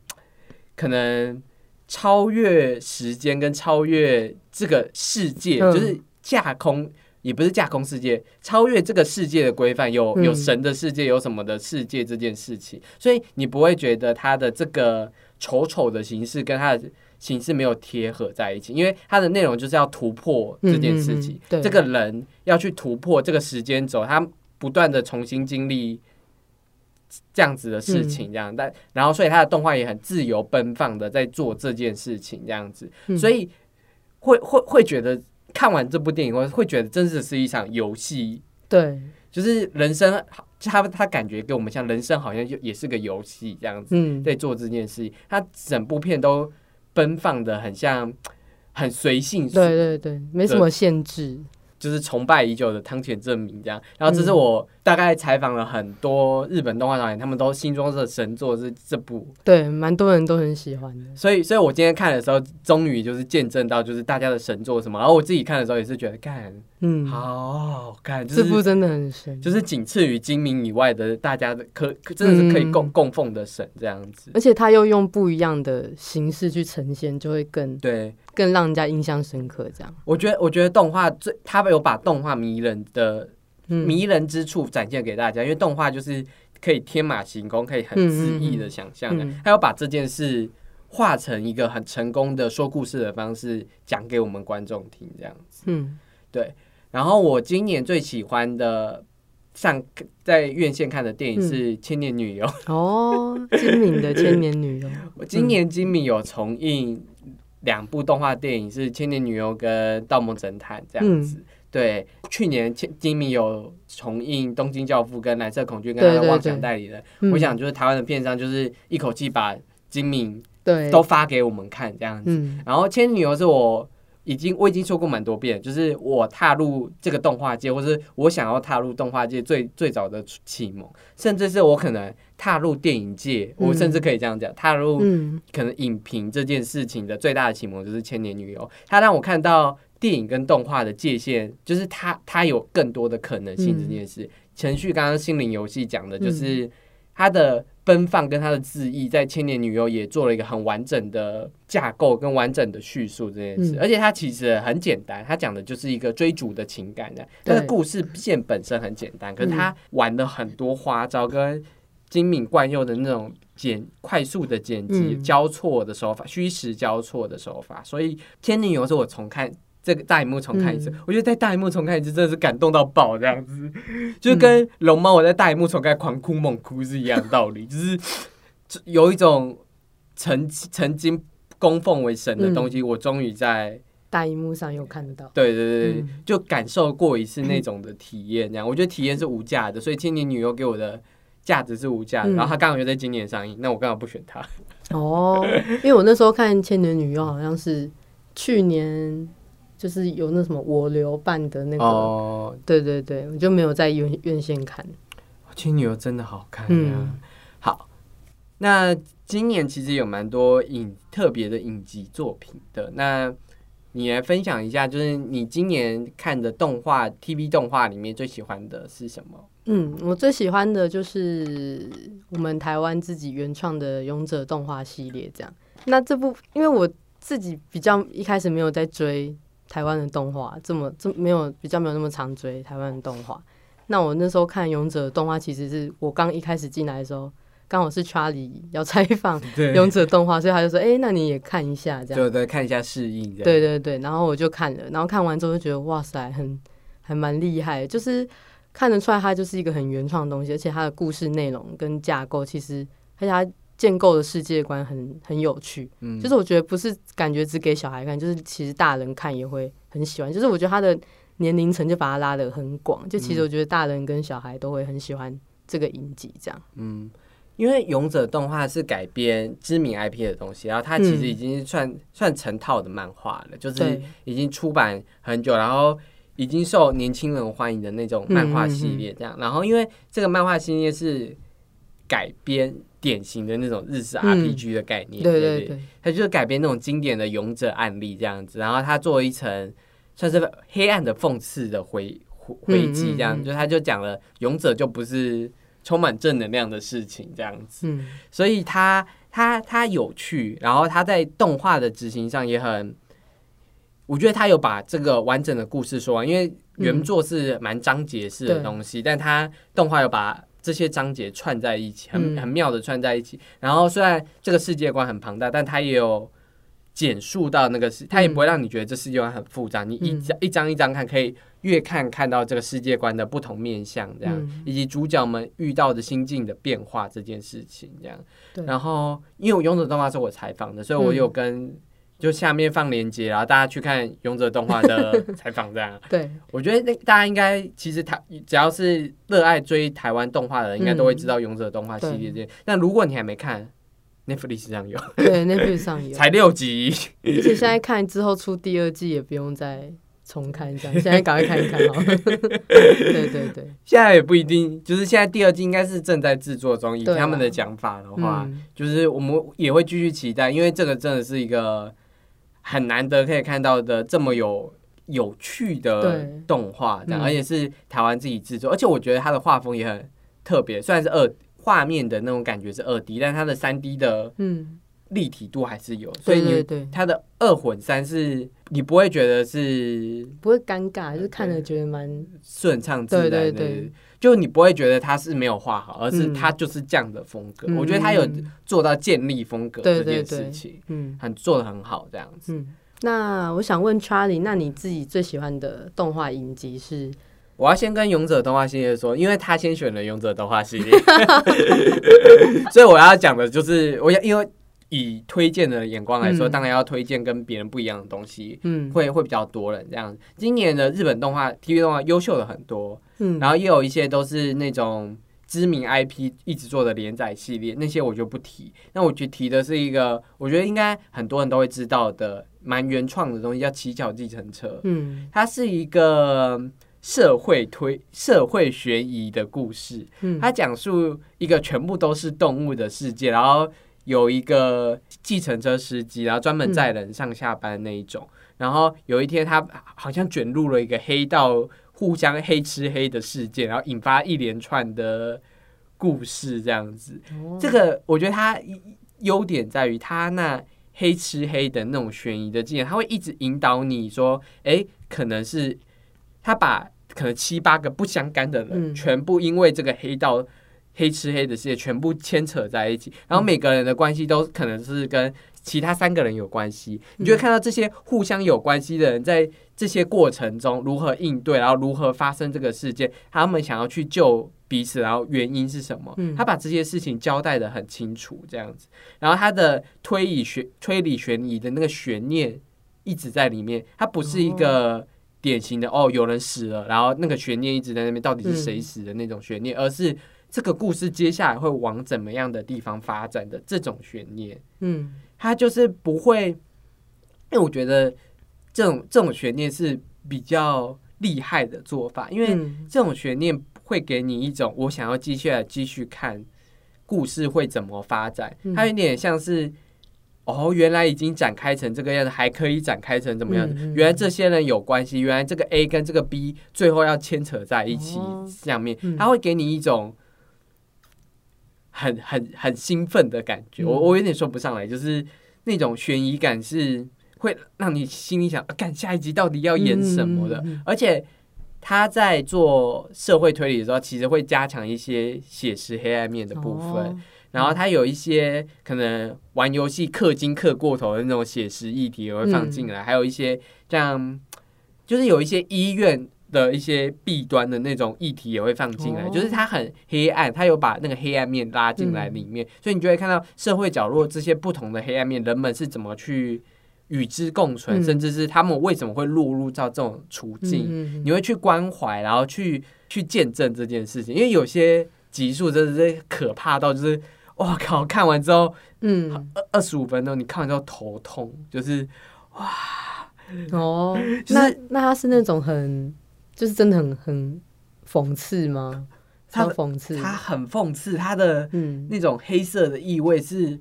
[SPEAKER 1] 可能超越时间跟超越这个世界，
[SPEAKER 2] 嗯
[SPEAKER 1] 就是架空。也不是架空世界，超越这个世界的规范，有
[SPEAKER 2] 嗯
[SPEAKER 1] 有神的世界，有什么的世界这件事情，所以你不会觉得他的这个丑丑的形式跟他的形式没有贴合在一起，因为它的内容就是要突破这件事情
[SPEAKER 2] 嗯嗯嗯，对。
[SPEAKER 1] 这个人要去突破这个时间轴，他不断的重新经历这样子的事
[SPEAKER 2] 嗯。
[SPEAKER 1] 情，这样，但然后所以他的动画也很自由奔放的在做这件事情，这样子，
[SPEAKER 2] 嗯。
[SPEAKER 1] 所以会会会觉得看完这部电影后会觉得真的是一场游戏，
[SPEAKER 2] 对，
[SPEAKER 1] 就是人生，他他感觉给我们像人生好像就也是个游戏这样子，
[SPEAKER 2] 嗯，
[SPEAKER 1] 在做这件事，他整部片都奔放的很像 (tsk) 很随性，
[SPEAKER 2] 对对对，没什么限制。
[SPEAKER 1] 就是崇拜已久的汤浅证明这样。然后这是
[SPEAKER 2] 嗯
[SPEAKER 1] 我大概采访了很多日本动画导演，他们都心中的神作是这部，
[SPEAKER 2] 对，蛮多人都很喜欢的。
[SPEAKER 1] 所以所以我今天看的时候，终于就是见证到就是大家的神作什么。然后我自己看的时候也是觉得，干
[SPEAKER 2] 嗯，
[SPEAKER 1] 好好看，就是
[SPEAKER 2] 这部真的很神，
[SPEAKER 1] 就是仅次于精明以外的大家的可可真的是可以供
[SPEAKER 2] 嗯
[SPEAKER 1] 供奉的神这样子。
[SPEAKER 2] 而且他又用不一样的形式去呈现，就会更
[SPEAKER 1] 对，
[SPEAKER 2] 更让人家印象深刻。这样，
[SPEAKER 1] 我觉得我觉得动画最他有把动画迷人的
[SPEAKER 2] 嗯，
[SPEAKER 1] 迷人之处展现给大家，因为动画就是可以天马行空，可以很恣意的想象的。他要把这件事画成一个很成功的说故事的方式讲给我们观众听，这样子。
[SPEAKER 2] 嗯。
[SPEAKER 1] 然后我今年最喜欢的上在院线看的电影是《千年女优》，
[SPEAKER 2] 哦，金敏的千年女优，(laughs)
[SPEAKER 1] 我今年金敏有重映两部动画电影，是《千年女优》跟《盗梦侦探》这样子。对，去年千金敏有重映《东京教父》跟《蓝色恐惧》跟他的妄想代理人。
[SPEAKER 2] 嗯。
[SPEAKER 1] 我想就是台湾的片商就是一口气把金敏
[SPEAKER 2] 对，
[SPEAKER 1] 都发给我们看这样子。
[SPEAKER 2] 嗯。
[SPEAKER 1] 然后《千年女优》是我已经我已经说过蛮多遍，就是我踏入这个动画界，或是我想要踏入动画界最最早的启蒙，甚至是我可能踏入电影界，我
[SPEAKER 2] 嗯
[SPEAKER 1] 甚至可以这样讲，踏入
[SPEAKER 2] 嗯。
[SPEAKER 1] 可能影评这件事情的最大的启蒙就是《千年女优》，它让我看到电影跟动画的界限，就是它它有更多的可能性这件事。程序刚刚心灵游戏讲的就是它的奔放跟它的恣意，在《千年女优》也做了一个很完整的架构跟完整的叙述这件事，
[SPEAKER 2] 嗯。
[SPEAKER 1] 而且它其实很简单，它讲的就是一个追逐的情感的，它的故事线本身很简单，可是它玩了很多花招跟精明惯用的那种剪快速的剪辑、
[SPEAKER 2] 嗯。
[SPEAKER 1] 交错的手法、虚实交错的手法，所以《天女游》是我重看。这个大荧幕重看一次，
[SPEAKER 2] 嗯。
[SPEAKER 1] 我觉得在大荧幕重看一次真的是感动到爆，这样子，就跟龙猫我在大荧幕重看狂哭猛哭是一样的道理，就是有一种曾曾经供奉为神的东西，我终于在
[SPEAKER 2] 大荧幕上又看得到，
[SPEAKER 1] 对对对就感受过一次那种的体验，这样。我觉得体验是无价的，所以《千年女优》给我的价值是无价的。
[SPEAKER 2] 嗯。
[SPEAKER 1] 然后它刚好又在今年上映，那我刚好不选它。(laughs)
[SPEAKER 2] 哦，因为我那时候看《千年女优》好像是去年，就是有那什么我留办的那个，
[SPEAKER 1] 哦，
[SPEAKER 2] 对对对，我就没有在院院线看。
[SPEAKER 1] 《千年女优》真的好看呀、
[SPEAKER 2] 嗯
[SPEAKER 1] 好，那今年其实有蛮多影特别的影集作品的，那你来分享一下，就是你今年看的动画 TV 动画里面最喜欢的是什么？
[SPEAKER 2] 嗯，我最喜欢的就是我们台湾自己原创的《勇者》动画系列。这样，那这部因为我自己比较一开始没有在追台湾的动画，这么这没有比较没有那么常追台湾的动画。那我那时候看《勇者》动画，其实是我刚一开始进来的时候。刚好是 Charlie 要采访 (laughs) 勇者动画，所以他就说：“哎，那你也看一下，这样
[SPEAKER 1] 对对，看一下适应。”
[SPEAKER 2] 对对对，然后我就看了，然后看完之后就觉得哇塞，很还蛮厉害，就是看得出来它就是一个很原创的东西，而且它的故事内容跟架构其实而且它建构的世界观很很有趣。嗯，就是我觉得不是感觉只给小孩看，就是其实大人看也会很喜欢。就是我觉得他的年龄层就把它拉的很广，就其实我觉得大人跟小孩都会很喜欢这个影集这样。嗯。
[SPEAKER 1] 因为勇者动画是改编知名 IP 的东西，然后它其实已经算算成套的漫画了，就是已经出版很久，然后已经受年轻人欢迎的那种漫画系列这样。然后因为这个漫画系列是改编典型的那种日式 RPG 的概念，
[SPEAKER 2] 对对对，
[SPEAKER 1] 它就是改编那种经典的勇者案例这样子，然后它做一层算是黑暗的讽刺的回回击这样，就他就讲了勇者就不是。充满正能量的事情，这样子，所以他他他有趣，然后他在动画的执行上也很，我觉得他有把这个完整的故事说完，因为原作是蛮章节式的东西，但他动画有把这些章节串在一起，很很妙的串在一起。然后虽然这个世界观很庞大，但它也有简述到那个世，它也不会让你觉得这世界观很复杂，你一张一张一张看可以。越看看到这个世界观的不同面向，这样以及主角们遇到的心境的变化这件事情，这样。然后，因为我勇者动画是我采访的，所以我有跟就下面放链接，然后大家去看勇者动画的 (laughs) 采访，这样。
[SPEAKER 2] 对，
[SPEAKER 1] 我觉得那大家应该其实台只要是热爱追台湾动画的人，应该都会知道勇者动画系列这。但如果你还没看，Netflix 上有，
[SPEAKER 2] 对，Netflix 上有，(laughs)
[SPEAKER 1] 才六集，
[SPEAKER 2] 而且现在看之后出第二季也不用再。重看一下，现在赶快看一看哈。(laughs) 对对对，
[SPEAKER 1] 现在也不一定，就是现在第二季应该是正在制作中。以他们的讲法的话，就是我们也会继续期待，因为这个真的是一个很难得可以看到的这么有有趣的动画，这样，而且是台湾自己制作，而且我觉得它的画风也很特别，虽然是二画面的那种感觉是二 D，但它的三 D 的嗯。立体度还是有，所以你它的二混三是你不会觉得是
[SPEAKER 2] 不会尴尬，就是看着觉得蛮
[SPEAKER 1] 顺畅自然的，就你不会觉得它是没有画好，而是它就是这样的风格。我觉得他有做到建立风格这件事情，嗯，很做的很好这样子。嗯，
[SPEAKER 2] 那我想问 Charlie，那你自己最喜欢的动画影集是？
[SPEAKER 1] 我要先跟勇者动画系列说，因为他先选了勇者动画系列，(laughs) 所以我要讲的就是我因为。以推荐的眼光来说，当然要推荐跟别人不一样的东西，嗯，会会比较多人这样。今年的日本动画 TV 动画优秀的很多，嗯，然后也有一些都是那种知名 IP 一直做的连载系列，那些我就不提。那我觉提的是一个，我觉得应该很多人都会知道的蛮原创的东西，叫《乞巧计程车》。嗯，它是一个社会推社会悬疑的故事，嗯，它讲述一个全部都是动物的世界，然后。有一个计程车司机，然后专门载人上下班那一种。然后有一天，他好像卷入了一个黑道互相黑吃黑的事件，然后引发一连串的故事。这样子，这个我觉得他优点在于他那黑吃黑的那种悬疑的经验，他会一直引导你说：“哎，可能是他把可能七八个不相干的人，全部因为这个黑道。”黑吃黑的世界全部牵扯在一起，然后每个人的关系都可能是跟其他三个人有关系。你就会看到这些互相有关系的人在这些过程中如何应对，然后如何发生这个事件，他们想要去救彼此，然后原因是什么？他把这些事情交代的很清楚，这样子。然后他的推理悬推理悬疑的那个悬念一直在里面，它不是一个典型的哦有人死了，然后那个悬念一直在那边，到底是谁死的那种悬念，而是。这个故事接下来会往怎么样的地方发展的这种悬念，嗯，它就是不会，因为我觉得这种这种悬念是比较厉害的做法，因为这种悬念会给你一种我想要继续来继续看故事会怎么发展，
[SPEAKER 2] 嗯。
[SPEAKER 1] 它有点像是。哦，原来已经展开成这个样子，还可以展开成怎么样子？
[SPEAKER 2] 嗯嗯。
[SPEAKER 1] 原来这些人有关系，原来这个 A 跟这个 B 最后要牵扯在一起
[SPEAKER 2] 哦。
[SPEAKER 1] 上面，
[SPEAKER 2] 嗯。
[SPEAKER 1] 它会给你一种很很很兴奋的感觉。
[SPEAKER 2] 嗯
[SPEAKER 1] 我我有点说不上来，就是那种悬疑感是会让你心里想，啊干、下一集到底要演什么的，而且。他在做社会推理的时候，其实会加强一些写实黑暗面的部分，
[SPEAKER 2] 哦
[SPEAKER 1] 然后他有一些可能玩游戏氪金氪过头的那种写实议题也会放进来，还有一些像就是有一些医院的一些弊端的那种议题也会放进来，
[SPEAKER 2] 哦
[SPEAKER 1] 就是它很黑暗，它有把那个黑暗面拉进来里面，所以你就会看到社会角落这些不同的黑暗面，人们是怎么去与之共存，
[SPEAKER 2] 嗯
[SPEAKER 1] 甚至是他们为什么会落入到这种处境，你会去关怀，然后去去见证这件事情，因为有些集数真的是可怕到就是。哇靠！看完之后
[SPEAKER 2] 嗯
[SPEAKER 1] 二二十五分钟，你看完之后头痛，就是哇
[SPEAKER 2] 哦，
[SPEAKER 1] 就是
[SPEAKER 2] 那那他是那种很就是真的很很讽刺吗？(laughs)
[SPEAKER 1] 他的
[SPEAKER 2] 讽刺，
[SPEAKER 1] 他很讽刺，他的
[SPEAKER 2] 嗯
[SPEAKER 1] 那种黑色的意味是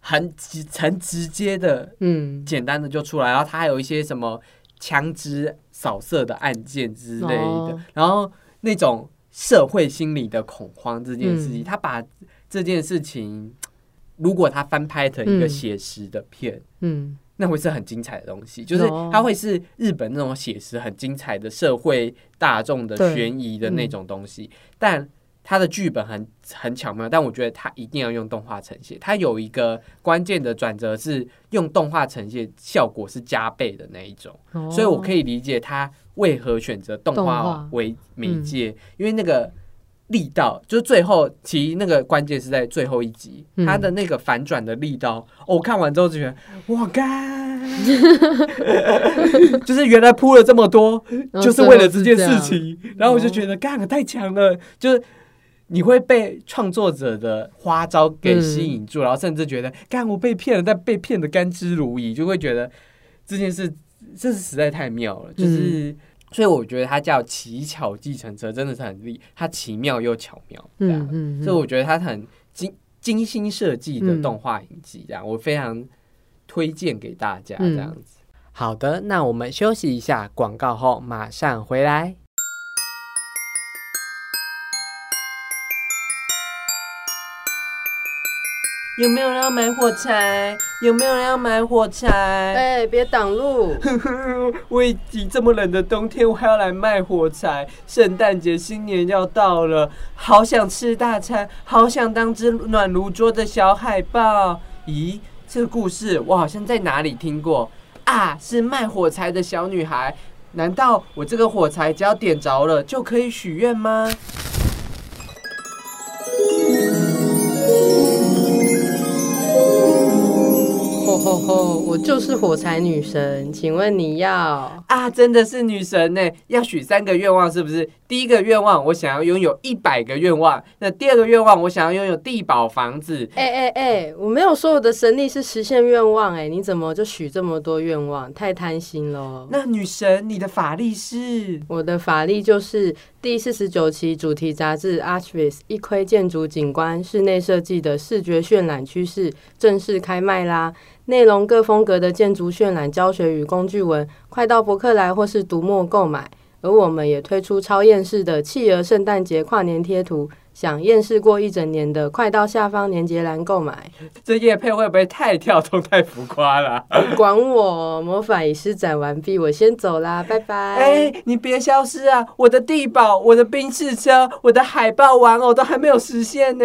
[SPEAKER 1] 很直很直接的、
[SPEAKER 2] 嗯
[SPEAKER 1] 简单的就出来，然后他还有一些什么枪支扫射的案件之类的，
[SPEAKER 2] 哦
[SPEAKER 1] 然后那种社会心理的恐慌这件事情，
[SPEAKER 2] 嗯
[SPEAKER 1] 他把这件事情，如果他翻拍成一个
[SPEAKER 2] 嗯
[SPEAKER 1] 写实的片。
[SPEAKER 2] 嗯
[SPEAKER 1] 那会是很精彩的东西，就是
[SPEAKER 2] 哦
[SPEAKER 1] 它会是日本那种写实、很精彩的社会大众的悬疑的那种东西，但它的剧本很很巧妙，但我觉得它一定要用动画呈现。它有一个关键的转折是用动画呈现，效果是加倍的那一种，
[SPEAKER 2] 哦
[SPEAKER 1] 所以我可以理解它为何选择动画
[SPEAKER 2] 动画
[SPEAKER 1] 为媒介，因为那个。力道就是最后，其实那个关键是在最后一集，
[SPEAKER 2] 嗯。
[SPEAKER 1] 它的那个反转的力道，哦我看完之后就觉得，哇干，(laughs) 就是原来铺了这么多，就是为了这件事情，然后我就觉得干太强了，就是你会被创作者的花招给吸引住，然后甚至觉得干我被骗了，但被骗的甘之如饴，就会觉得这件事这是实在太妙了，就是。所以我觉得它叫奇巧计程车，真的是很厉，它奇妙又巧妙，这样
[SPEAKER 2] 嗯嗯，
[SPEAKER 1] 所以我觉得它很精精心设计的
[SPEAKER 2] 嗯
[SPEAKER 1] 动画影集，这样、我非常推荐给大家
[SPEAKER 2] 嗯
[SPEAKER 1] 这样子。好的，那我们休息一下，广告后马上回来。有没有人要买火柴？有没有人要买火柴？
[SPEAKER 2] 哎，别挡路，
[SPEAKER 1] 我已经这么冷的冬天，我还要来卖火柴。圣诞节、新年要到了，好想吃大餐，好想当只暖炉桌的小海豹。咦，这个故事我好像在哪里听过啊？是卖火柴的小女孩。难道我这个火柴只要点着了就可以许愿吗？
[SPEAKER 2] 吼吼吼！我就是火柴女神，请问你要？
[SPEAKER 1] 啊，真的是女神呢！要许三个愿望，是不是？第一个愿望，我想要拥有一百个愿望；那第二个愿望，我想要拥有地堡房子；
[SPEAKER 2] 哎哎哎，我没有说我的神力是实现愿望，哎，你怎么就许这么多愿望？太贪心了。
[SPEAKER 1] 那女神，你的法力是？
[SPEAKER 2] 我的法力就是第四十九期主题杂志《Archvis 一窥建筑景观室内设计的视觉渲染趋势》正式开卖啦！内容各风格的建筑渲染教学与工具文，快到博客来或是读墨购买。而我们也推出超厌世的企鹅圣诞节跨年贴图，想厌世过一整年的，快到下方连接栏购买。(laughs)
[SPEAKER 1] 这叶配会不会太跳动、太浮夸了？
[SPEAKER 2] 管我，魔法已施展完毕，我先走啦，拜拜。
[SPEAKER 1] 哎、你别消失啊！我的地堡、我的宾士车、我的海豹玩偶都还没有实现呢。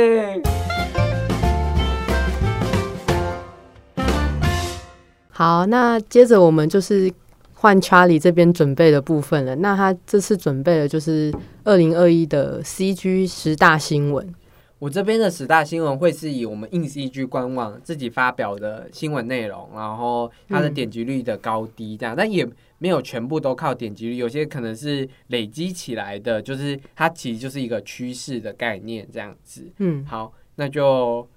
[SPEAKER 2] 好，那接着我们就是换 Charlie 这边准备的部分了。那他这次准备的就是二零二一的 CG 十大新闻。
[SPEAKER 1] 我这边的十大新闻会是以我们硬 CG 官网自己发表的新闻内容，然后它的点击率的高低这样，但也没有全部都靠点击率，有些可能是累积起来的，就是它其实就是一个趋势的概念这样子。
[SPEAKER 2] 嗯，
[SPEAKER 1] 好，那就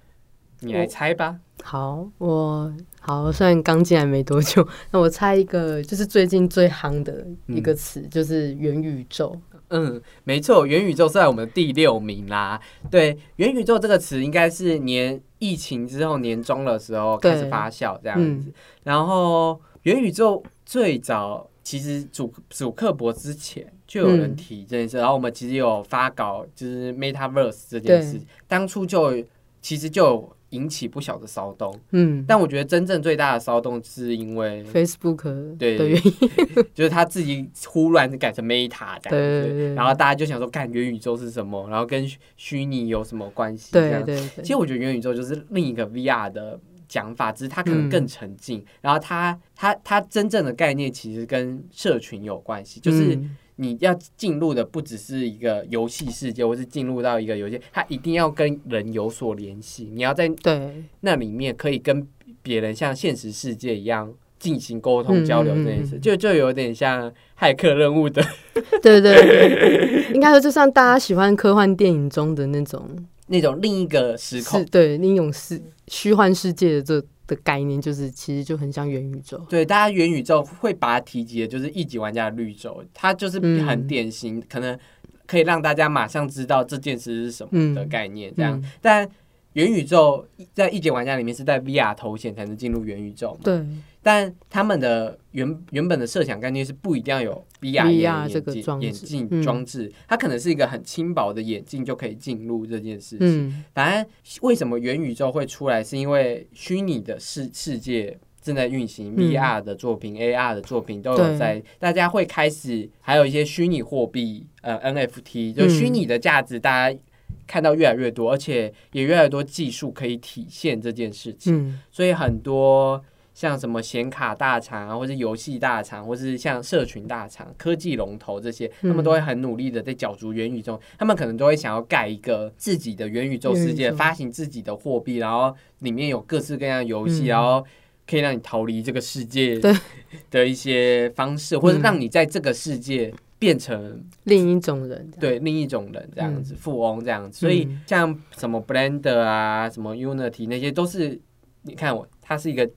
[SPEAKER 1] 你来猜吧。
[SPEAKER 2] 好，我好，虽然刚进来没多久，(laughs) 那我猜一个，就是最近最夯的一个词，就是元宇宙。
[SPEAKER 1] 嗯，没错，元宇宙是在我们的第六名啦。对，元宇宙这个词应该是年疫情之后年中的时候开始发酵这样子。然后元宇宙最早其实主主刻薄之前就有人提这件事，然后我们其实有发稿，就是 MetaVerse 这件事，当初就其实就。引起不小的骚动，嗯，但我觉得真正最大的骚动是因为
[SPEAKER 2] Facebook
[SPEAKER 1] 对
[SPEAKER 2] 的原因，(laughs)
[SPEAKER 1] 就是他自己忽然改成 Meta 这样子，然后大家就想说，看元宇宙是什么，然后跟虚拟有什么关系？
[SPEAKER 2] 对对对。
[SPEAKER 1] 其实我觉得元宇宙就是另一个 VR 的讲法，只是它可能更沉浸，然后它它它真正的概念其实跟社群有关系，就是。你要进入的不只是一个游戏世界，或是进入到一个游戏，它一定要跟人有所联系。你要在
[SPEAKER 2] 对
[SPEAKER 1] 那里面可以跟别人像现实世界一样进行沟通交流这件事，就就有点像骇客任务的。(laughs)
[SPEAKER 2] 对对，应该说就像大家喜欢科幻电影中的那种
[SPEAKER 1] 那种另一个时空，
[SPEAKER 2] 对另一种世虚幻世界的这。的概念就是，其实就很像元宇宙。
[SPEAKER 1] 对，大家元宇宙会把它提及的，就是一级玩家的绿洲，它就是很典型，可能可以让大家马上知道这件事是什么的概念。这样，但元宇宙在一级玩家里面是在 VR 头显才能进入元宇宙。
[SPEAKER 2] 对。
[SPEAKER 1] 但他们的原原本的设想概念是不一定要有 VR 眼镜眼镜装置，它可能是一个很轻薄的眼镜就可以进入这件事情。反正为什么元宇宙会出来，是因为虚拟的世世界正在运行，VR 的作品、AR 的作品都有在，大家会开始还有一些虚拟货币，呃，NFT 就虚拟的价值，大家看到越来越多，而且也越来越多技术可以体现这件事情，所以很多。像什么显卡大厂啊，或者游戏大厂，或是像社群大厂、科技龙头这些，他们都会很努力的在角逐元宇宙。他们可能都会想要盖一个自己的元宇宙世界，发行自己的货币，然后里面有各式各样的游戏，然后可以让你逃离这个世界的一些方式，或者让你在这个世界变成
[SPEAKER 2] 另一种人，
[SPEAKER 1] 对另一种人这样子，富翁这样子。所以像什么 Blender 啊，什么 Unity 那些，都是你看我，它是一个。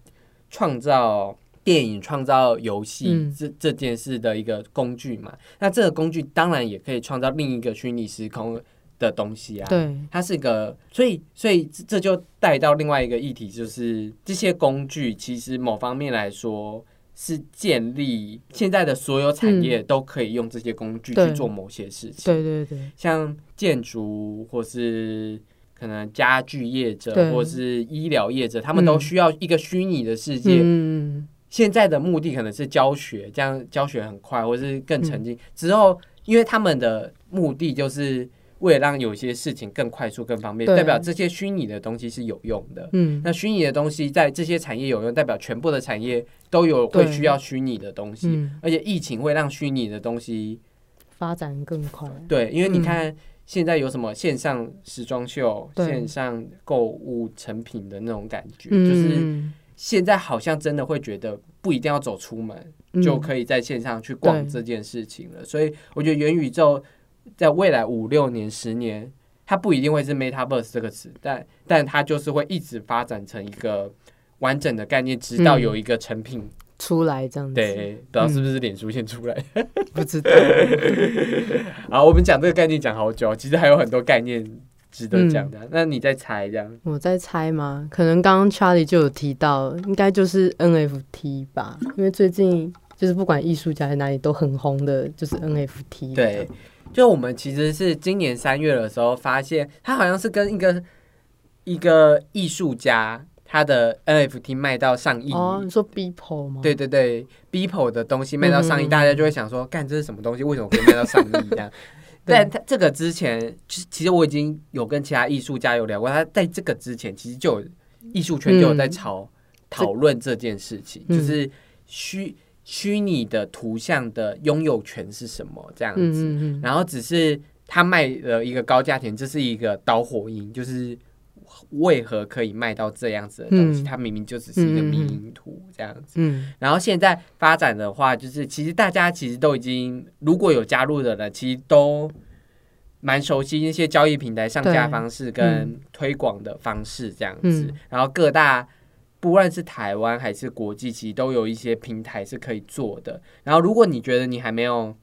[SPEAKER 1] 创造电影、创造游戏这这件事的一个工具嘛？那这个工具当然也可以创造另一个虚拟时空的东西啊。
[SPEAKER 2] 对，
[SPEAKER 1] 它是一个，所以所以这就带到另外一个议题，就是这些工具其实某方面来说是建立现在的所有产业都可以用这些工具去做某些事情。
[SPEAKER 2] 对对对，
[SPEAKER 1] 像建筑或是。可能家具业者或是医疗业者，他们都需要一个虚拟的世界。现在的目的可能是教学，这样教学很快，或是更沉浸。之后，因为他们的目的就是为了让有些事情更快速、更方便，代表这些虚拟的东西是有用的。嗯，那虚拟的东西在这些产业有用，代表全部的产业都有会需要虚拟的东西。而且疫情会让虚拟的东西
[SPEAKER 2] 发展更快。
[SPEAKER 1] 对，因为你看。现在有什么线上时装秀、线上购物成品的那种感觉，就是现在好像真的会觉得不一定要走出门就可以在线上去逛这件事情了。所以我觉得元宇宙在未来五六年、十年，它不一定会是 MetaVerse 这个词，但但它就是会一直发展成一个完整的概念，直到有一个成品。
[SPEAKER 2] 出来这样子，
[SPEAKER 1] 对，不知道是不是脸书先出来，(laughs)
[SPEAKER 2] 不知道。(laughs)
[SPEAKER 1] 好，我们讲这个概念讲好久，其实还有很多概念值得讲的。那你在猜这样？
[SPEAKER 2] 我在猜吗？可能刚刚 Charlie 就有提到，应该就是 NFT 吧，因为最近就是不管艺术家在哪里都很红的，就是 NFT。
[SPEAKER 1] 对，就我们其实是今年三月的时候发现，他好像是跟一个一个艺术家。他的 NFT 卖到上亿
[SPEAKER 2] 哦，你说 Beeple 吗？
[SPEAKER 1] 对对对，Beeple 的东西卖到上亿，大家就会想说，干这是什么东西？为什么可以卖到上亿？这样？(laughs) 但他这个之前，其其实我已经有跟其他艺术家有聊过，他在这个之前，其实就有艺术圈就有在吵讨论这件事情，就是虚虚拟的图像的拥有权是什么这样子。然后只是他卖了一个高价钱，这是一个导火音，就是。为何可以卖到这样子的东西？它明明就只是一个迷因图这样子。嗯，然后现在发展的话，就是其实大家其实都已经如果有加入的人，其实都蛮熟悉一些交易平台上架方式跟推广的方式这样子，
[SPEAKER 2] 嗯
[SPEAKER 1] 然后各大不论是台湾还是国际，其实都有一些平台是可以做的。然后如果你觉得你还没有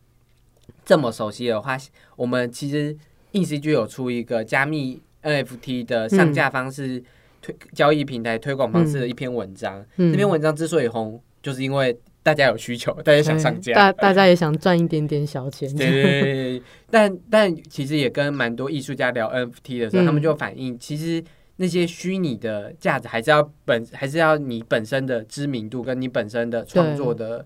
[SPEAKER 1] 这么熟悉的话，我们其实 InCG 有出一个加密 NFT 的上架方式、推交易平台推广方式的一篇文章。
[SPEAKER 2] 嗯
[SPEAKER 1] 这篇文章之所以红，就是因为大家有需求，大家想上架。
[SPEAKER 2] 大大家也想赚一点点小钱。
[SPEAKER 1] 对 (laughs) 但但其实也跟蛮多艺术家聊 NFT 的时候，
[SPEAKER 2] 嗯
[SPEAKER 1] 他们就反映，其实那些虚拟的价值还是要本还是要你本身的知名度跟你本身的创作的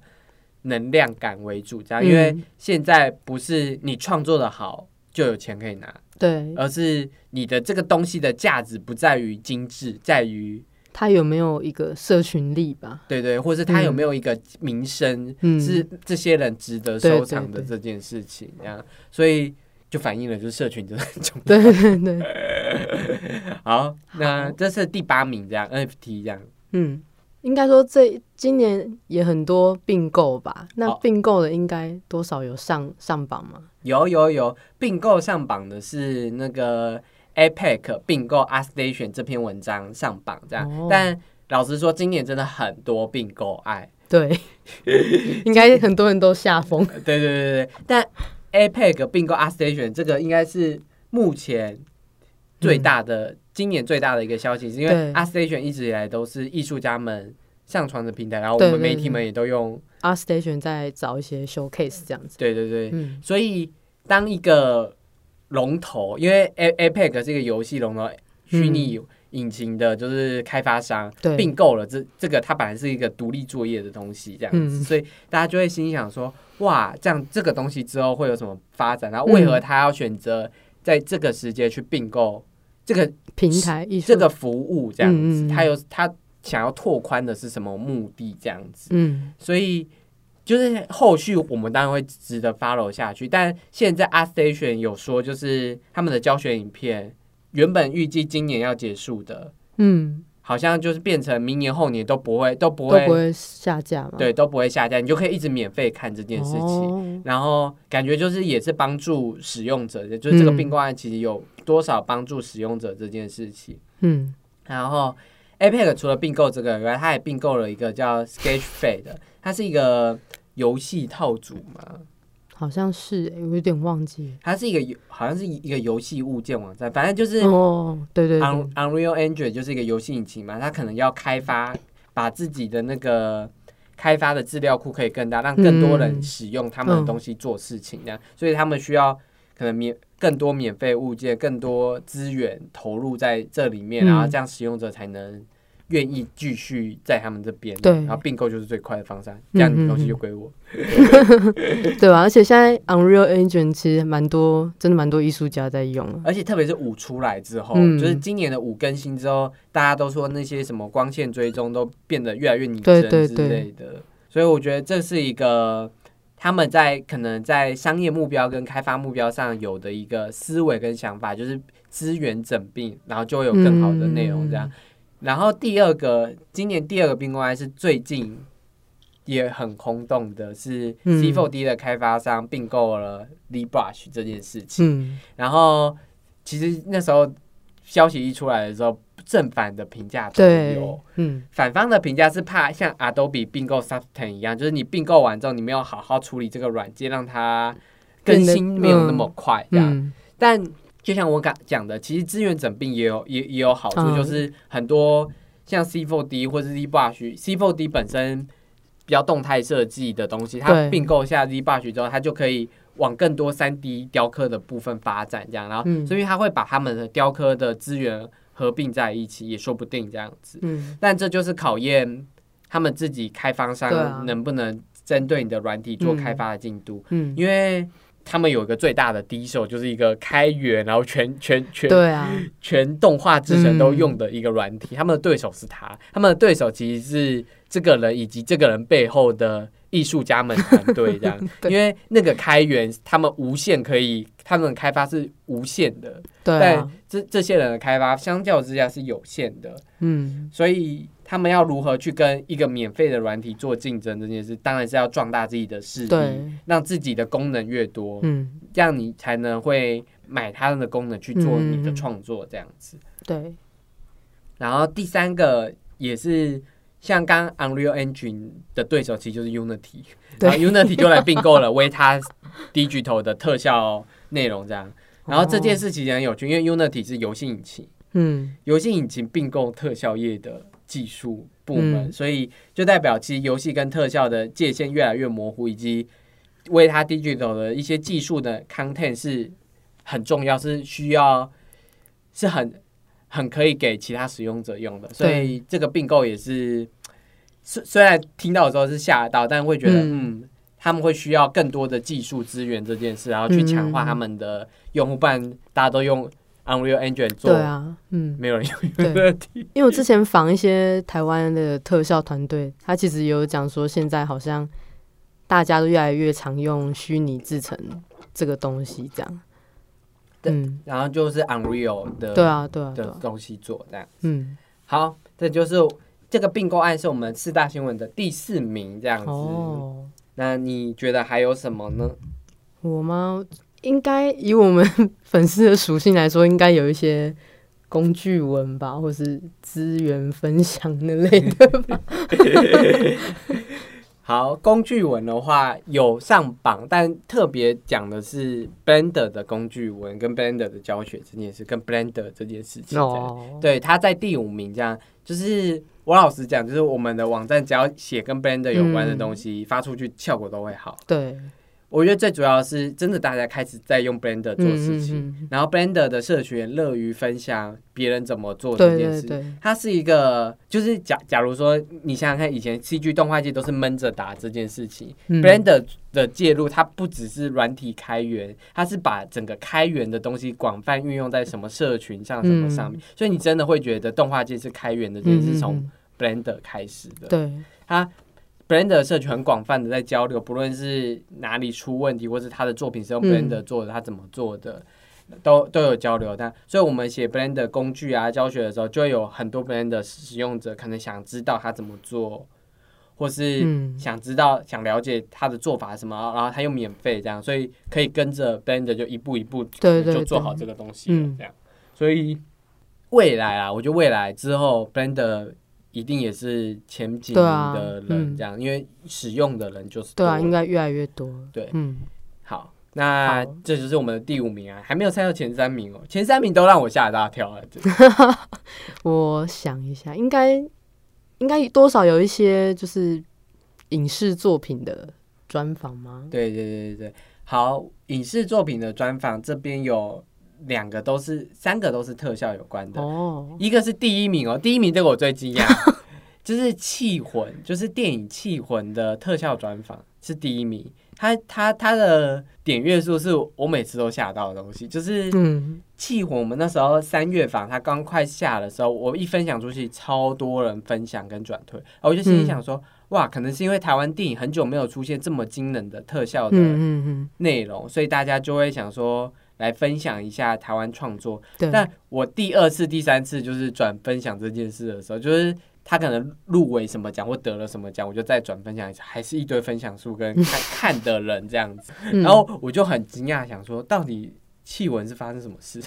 [SPEAKER 1] 能量感为主，这样，因为
[SPEAKER 2] 嗯
[SPEAKER 1] 现在不是你创作的好就有钱可以拿，
[SPEAKER 2] 对，
[SPEAKER 1] 而是你的这个东西的价值不在于精致，在于
[SPEAKER 2] 他有没有一个社群力吧？
[SPEAKER 1] 对对，或是他有没有一个名声，
[SPEAKER 2] 嗯。
[SPEAKER 1] 是这些人值得收藏的
[SPEAKER 2] 对
[SPEAKER 1] 这件事情，这样，所以就反映了就是社群真的很重要。
[SPEAKER 2] 对对对，(laughs)
[SPEAKER 1] 好，那
[SPEAKER 2] 好。
[SPEAKER 1] 这是第八名，这样 NFT 这样，
[SPEAKER 2] 嗯，应该说这今年也很多并购吧？那
[SPEAKER 1] 哦
[SPEAKER 2] 并购的应该多少有上上榜吗？
[SPEAKER 1] 有有有并购上榜的是那个 APEC 并购 ArtStation 这篇文章上榜这样，
[SPEAKER 2] 哦
[SPEAKER 1] 但老实说，今年真的很多并购案，
[SPEAKER 2] 对，(laughs) 应该很多人都下风。(laughs)
[SPEAKER 1] 对对对对，但 APEC 并购 ArtStation 这个应该是目前最大的、今年最大的一个消息，是因为 ArtStation 一直以来都是艺术家们上传的平台，然后我们媒体们也都用
[SPEAKER 2] ，Art Station 在找一些 showcase 这样子。
[SPEAKER 1] 对对对，
[SPEAKER 2] 嗯，
[SPEAKER 1] 所以当一个龙头，因为 A APEC 是一个游戏龙头，虚拟引擎的，就是开发商并购了这这个，它本来是一个独立作业的东西，这样子，
[SPEAKER 2] 嗯。
[SPEAKER 1] 所以大家就会心想说，哇，这样这个东西之后会有什么发展？然后为何
[SPEAKER 2] 嗯。
[SPEAKER 1] 他要选择在这个时间去并购这个
[SPEAKER 2] 平台
[SPEAKER 1] 这个服务？这样子，
[SPEAKER 2] 嗯嗯嗯
[SPEAKER 1] 他有他想要拓宽的是什么目的？这样子，
[SPEAKER 2] 嗯
[SPEAKER 1] 所以就是后续我们当然会值得 follow 下去，但现在 Art Station 有说，就是他们的教学影片原本预计今年要结束的，
[SPEAKER 2] 嗯
[SPEAKER 1] 好像就是变成明年后年都不会都不会
[SPEAKER 2] 都不会下架嘛？
[SPEAKER 1] 对都不会下架，你就可以一直免费看这件事情。
[SPEAKER 2] 哦
[SPEAKER 1] 然后感觉就是也是帮助使用者的，就是这个
[SPEAKER 2] 嗯
[SPEAKER 1] 并购案其实有多少帮助使用者这件事情。
[SPEAKER 2] 嗯
[SPEAKER 1] 然后 APEC 除了并购这个以外，它也并购了一个叫 Sketchfade 的，它是一个游戏套组嘛，
[SPEAKER 2] 好像是、欸，我有点忘记。
[SPEAKER 1] 它是一个游好像是一个游戏物件网站，反正就是
[SPEAKER 2] 哦，对对对
[SPEAKER 1] Un，Unreal Engine 就是一个游戏引擎嘛，它可能要开发，把自己的那个开发的资料库可以更大，让更多人
[SPEAKER 2] 嗯
[SPEAKER 1] 使用他们的东西做事情，这样，所以他们需要可能免更多免费物件、更多资源投入在这里面，
[SPEAKER 2] 嗯
[SPEAKER 1] 然后这样使用者才能。愿意继续在他们这边，
[SPEAKER 2] 对
[SPEAKER 1] 然后并购就是最快的方式，这样东西就归我。(laughs)
[SPEAKER 2] 对吧？而且现在 Unreal Engine 其实蛮多，真的蛮多艺术家在用。
[SPEAKER 1] 而且特别是五出来之后，
[SPEAKER 2] 嗯
[SPEAKER 1] 就是今年的五更新之后，大家都说那些什么光线追踪都变得越来越拟
[SPEAKER 2] 对
[SPEAKER 1] 真之
[SPEAKER 2] 对对
[SPEAKER 1] 类的，所以我觉得这是一个他们在可能在商业目标跟开发目标上有的一个思维跟想法，就是资源整并，然后就会有更好的内容这样。然后第二个，今年第二个并购案是最近也很轰动的，是
[SPEAKER 2] 嗯
[SPEAKER 1] C4D 的开发商并购了 Librush 这件事情。
[SPEAKER 2] 嗯，
[SPEAKER 1] 然后其实那时候消息一出来的时候，正反的评价都有。，
[SPEAKER 2] 嗯
[SPEAKER 1] 反方的评价是怕像 Adobe 并购 Soften 一样，就是你并购完之后，你没有好好处理这个软件，让它更新没有那么快这样。
[SPEAKER 2] 嗯
[SPEAKER 1] 但就像我刚讲的，其实资源整并也有也也有好处，
[SPEAKER 2] 嗯
[SPEAKER 1] 就是很多像 C4D 或是 ZBrush，C4D 本身比较动态设计的东西，它并购下 ZBrush 之后，它就可以往更多三 D 雕刻的部分发展，这样，然后
[SPEAKER 2] 嗯
[SPEAKER 1] 所以它会把他们的雕刻的资源合并在一起，也说不定这样子。
[SPEAKER 2] 嗯，
[SPEAKER 1] 但这就是考验他们自己开发商能不能针对你的软体做开发的进度，
[SPEAKER 2] 嗯，
[SPEAKER 1] 因为他们有一个最大的敌手，就是一个开源，然后全全全
[SPEAKER 2] 对啊，
[SPEAKER 1] 全动画制成都用的一个软体。他们的对手是他，他们的对手其实是这个人以及这个人背后的艺术家们团队这样。(laughs) 因为那个开源，他们无限可以，他们的开发是无限的，
[SPEAKER 2] 对
[SPEAKER 1] 这这些人的开发相较之下是有限的。
[SPEAKER 2] 嗯，
[SPEAKER 1] 所以他们要如何去跟一个免费的软体做竞争这件事，当然是要壮大自己的势力，让自己的功能越多，
[SPEAKER 2] 嗯，
[SPEAKER 1] 这样你才能会买他们的功能去做你的
[SPEAKER 2] 嗯。
[SPEAKER 1] 创作这样子。
[SPEAKER 2] 对，
[SPEAKER 1] 然后第三个也是像刚 Unreal Engine 的对手，其实就是 Unity，然后 Unity 就来并购了维他 Digital 的特效内容这样。然后这件事其实很有趣，因为 Unity 是游戏引擎，
[SPEAKER 2] 嗯。
[SPEAKER 1] 游戏引擎并购特效业的技术部门，
[SPEAKER 2] 嗯。
[SPEAKER 1] 所以就代表其实游戏跟特效的界限越来越模糊，以及为它 digital 的一些技术的 content 是很重要，是需要是很很可以给其他使用者用的，所以这个并购也是虽虽然听到的时候是吓到，但会觉得嗯
[SPEAKER 2] 嗯
[SPEAKER 1] 他们会需要更多的技术资源这件事，然后去强化
[SPEAKER 2] 嗯
[SPEAKER 1] 他们的用户，不然大家都用 Unreal Engine 做，
[SPEAKER 2] 对啊，嗯，
[SPEAKER 1] 没有人用。
[SPEAKER 2] 因为我之前访一些台湾的特效团队，他其实有讲说，现在好像大家都越来越常用虚拟制成这个东西，这样。
[SPEAKER 1] 对
[SPEAKER 2] 嗯，
[SPEAKER 1] 然后就是 Unreal 的
[SPEAKER 2] 对啊，对啊，对啊，
[SPEAKER 1] 的东西做这样。
[SPEAKER 2] 嗯，
[SPEAKER 1] 好，这就是这个并购案是我们四大新闻的第四名这样子。
[SPEAKER 2] 哦，
[SPEAKER 1] 那你觉得还有什么呢？
[SPEAKER 2] 我吗？应该以我们粉丝的属性来说，应该有一些工具文吧，或是资源分享那类的吧。(laughs)
[SPEAKER 1] 好，工具文的话有上榜，但特别讲的是 Blender 的工具文跟 Blender 的教学这件事，跟 Blender 这件事情。
[SPEAKER 2] 哦，
[SPEAKER 1] 对，他在第五名，这样就是我老实讲，就是我们的网站只要写跟 Blender 有关的东西、发出去，效果都会好。
[SPEAKER 2] 对，
[SPEAKER 1] 我觉得最主要是真的大家开始在用 Blender 做事情，
[SPEAKER 2] 嗯嗯。
[SPEAKER 1] 然后 Blender 的社群也乐于分享别人怎么做这件事。
[SPEAKER 2] 对对，
[SPEAKER 1] 它是一个，就是假假如说你想想看，以前 CG 动画界都是闷着打这件事情、
[SPEAKER 2] 嗯。
[SPEAKER 1] B l e n d e r 的介入，它不只是软体开源，它是把整个开源的东西广泛运用在什么社群上、什么上面，所以你真的会觉得动画界是开源的，这件事从
[SPEAKER 2] 嗯。
[SPEAKER 1] Blender 开始的。
[SPEAKER 2] 对，
[SPEAKER 1] 它 Blender 社群很广泛的在交流，不论是哪里出问题，或是他的作品是用
[SPEAKER 2] 嗯
[SPEAKER 1] Blender 做的，他怎么做的，都都有交流。但所以我们写 Blender 工具啊教学的时候，就会有很多 Blender 使用者可能想知道他怎么做，或是
[SPEAKER 2] 嗯
[SPEAKER 1] 想知道、想了解他的做法是什么，然后他又免费这样，所以可以跟着 Blender 就一步一步
[SPEAKER 2] 对对
[SPEAKER 1] 就做好这个东西这样。所以未来啊，我觉得未来之后 Blender 一定也是前几名
[SPEAKER 2] 对啊
[SPEAKER 1] 的人
[SPEAKER 2] 嗯
[SPEAKER 1] 这样，因为使用的人就是
[SPEAKER 2] 对啊，应该越来越多。
[SPEAKER 1] 对
[SPEAKER 2] 嗯，
[SPEAKER 1] 好。那
[SPEAKER 2] 好
[SPEAKER 1] 这就是我们的第五名啊，还没有猜到前三名哦。前三名都让我吓一大跳了。(laughs)
[SPEAKER 2] 我想一下，应该应该多少有一些就是影视作品的专访吗？
[SPEAKER 1] 对对对对对，好，影视作品的专访这边有两个都是，三个都是特效有关的。
[SPEAKER 2] 哦，
[SPEAKER 1] 一个是第一名哦，第一名这个我最惊讶，(laughs) 就是《气魂》，就是电影《气魂》的特效专访是第一名。它它它的点阅数是我每次都吓到的东西，就是《
[SPEAKER 2] 嗯，
[SPEAKER 1] 气魂》。我们那时候三月访，它刚快下的时候，我一分享出去，超多人分享跟转推，然后我就心里想说，哇，可能是因为台湾电影很久没有出现这么惊人的特效的
[SPEAKER 2] 嗯嗯
[SPEAKER 1] 内容，所以大家就会想说来分享一下台湾创作。但我第二次、第三次就是转分享这件事的时候，就是他可能入围什么奖或得了什么奖，我就再转分享一次，还是一堆分享数跟看 (laughs) 看的人这样子，
[SPEAKER 2] 嗯
[SPEAKER 1] 然后我就很惊讶，想说到底气文是发生什么事？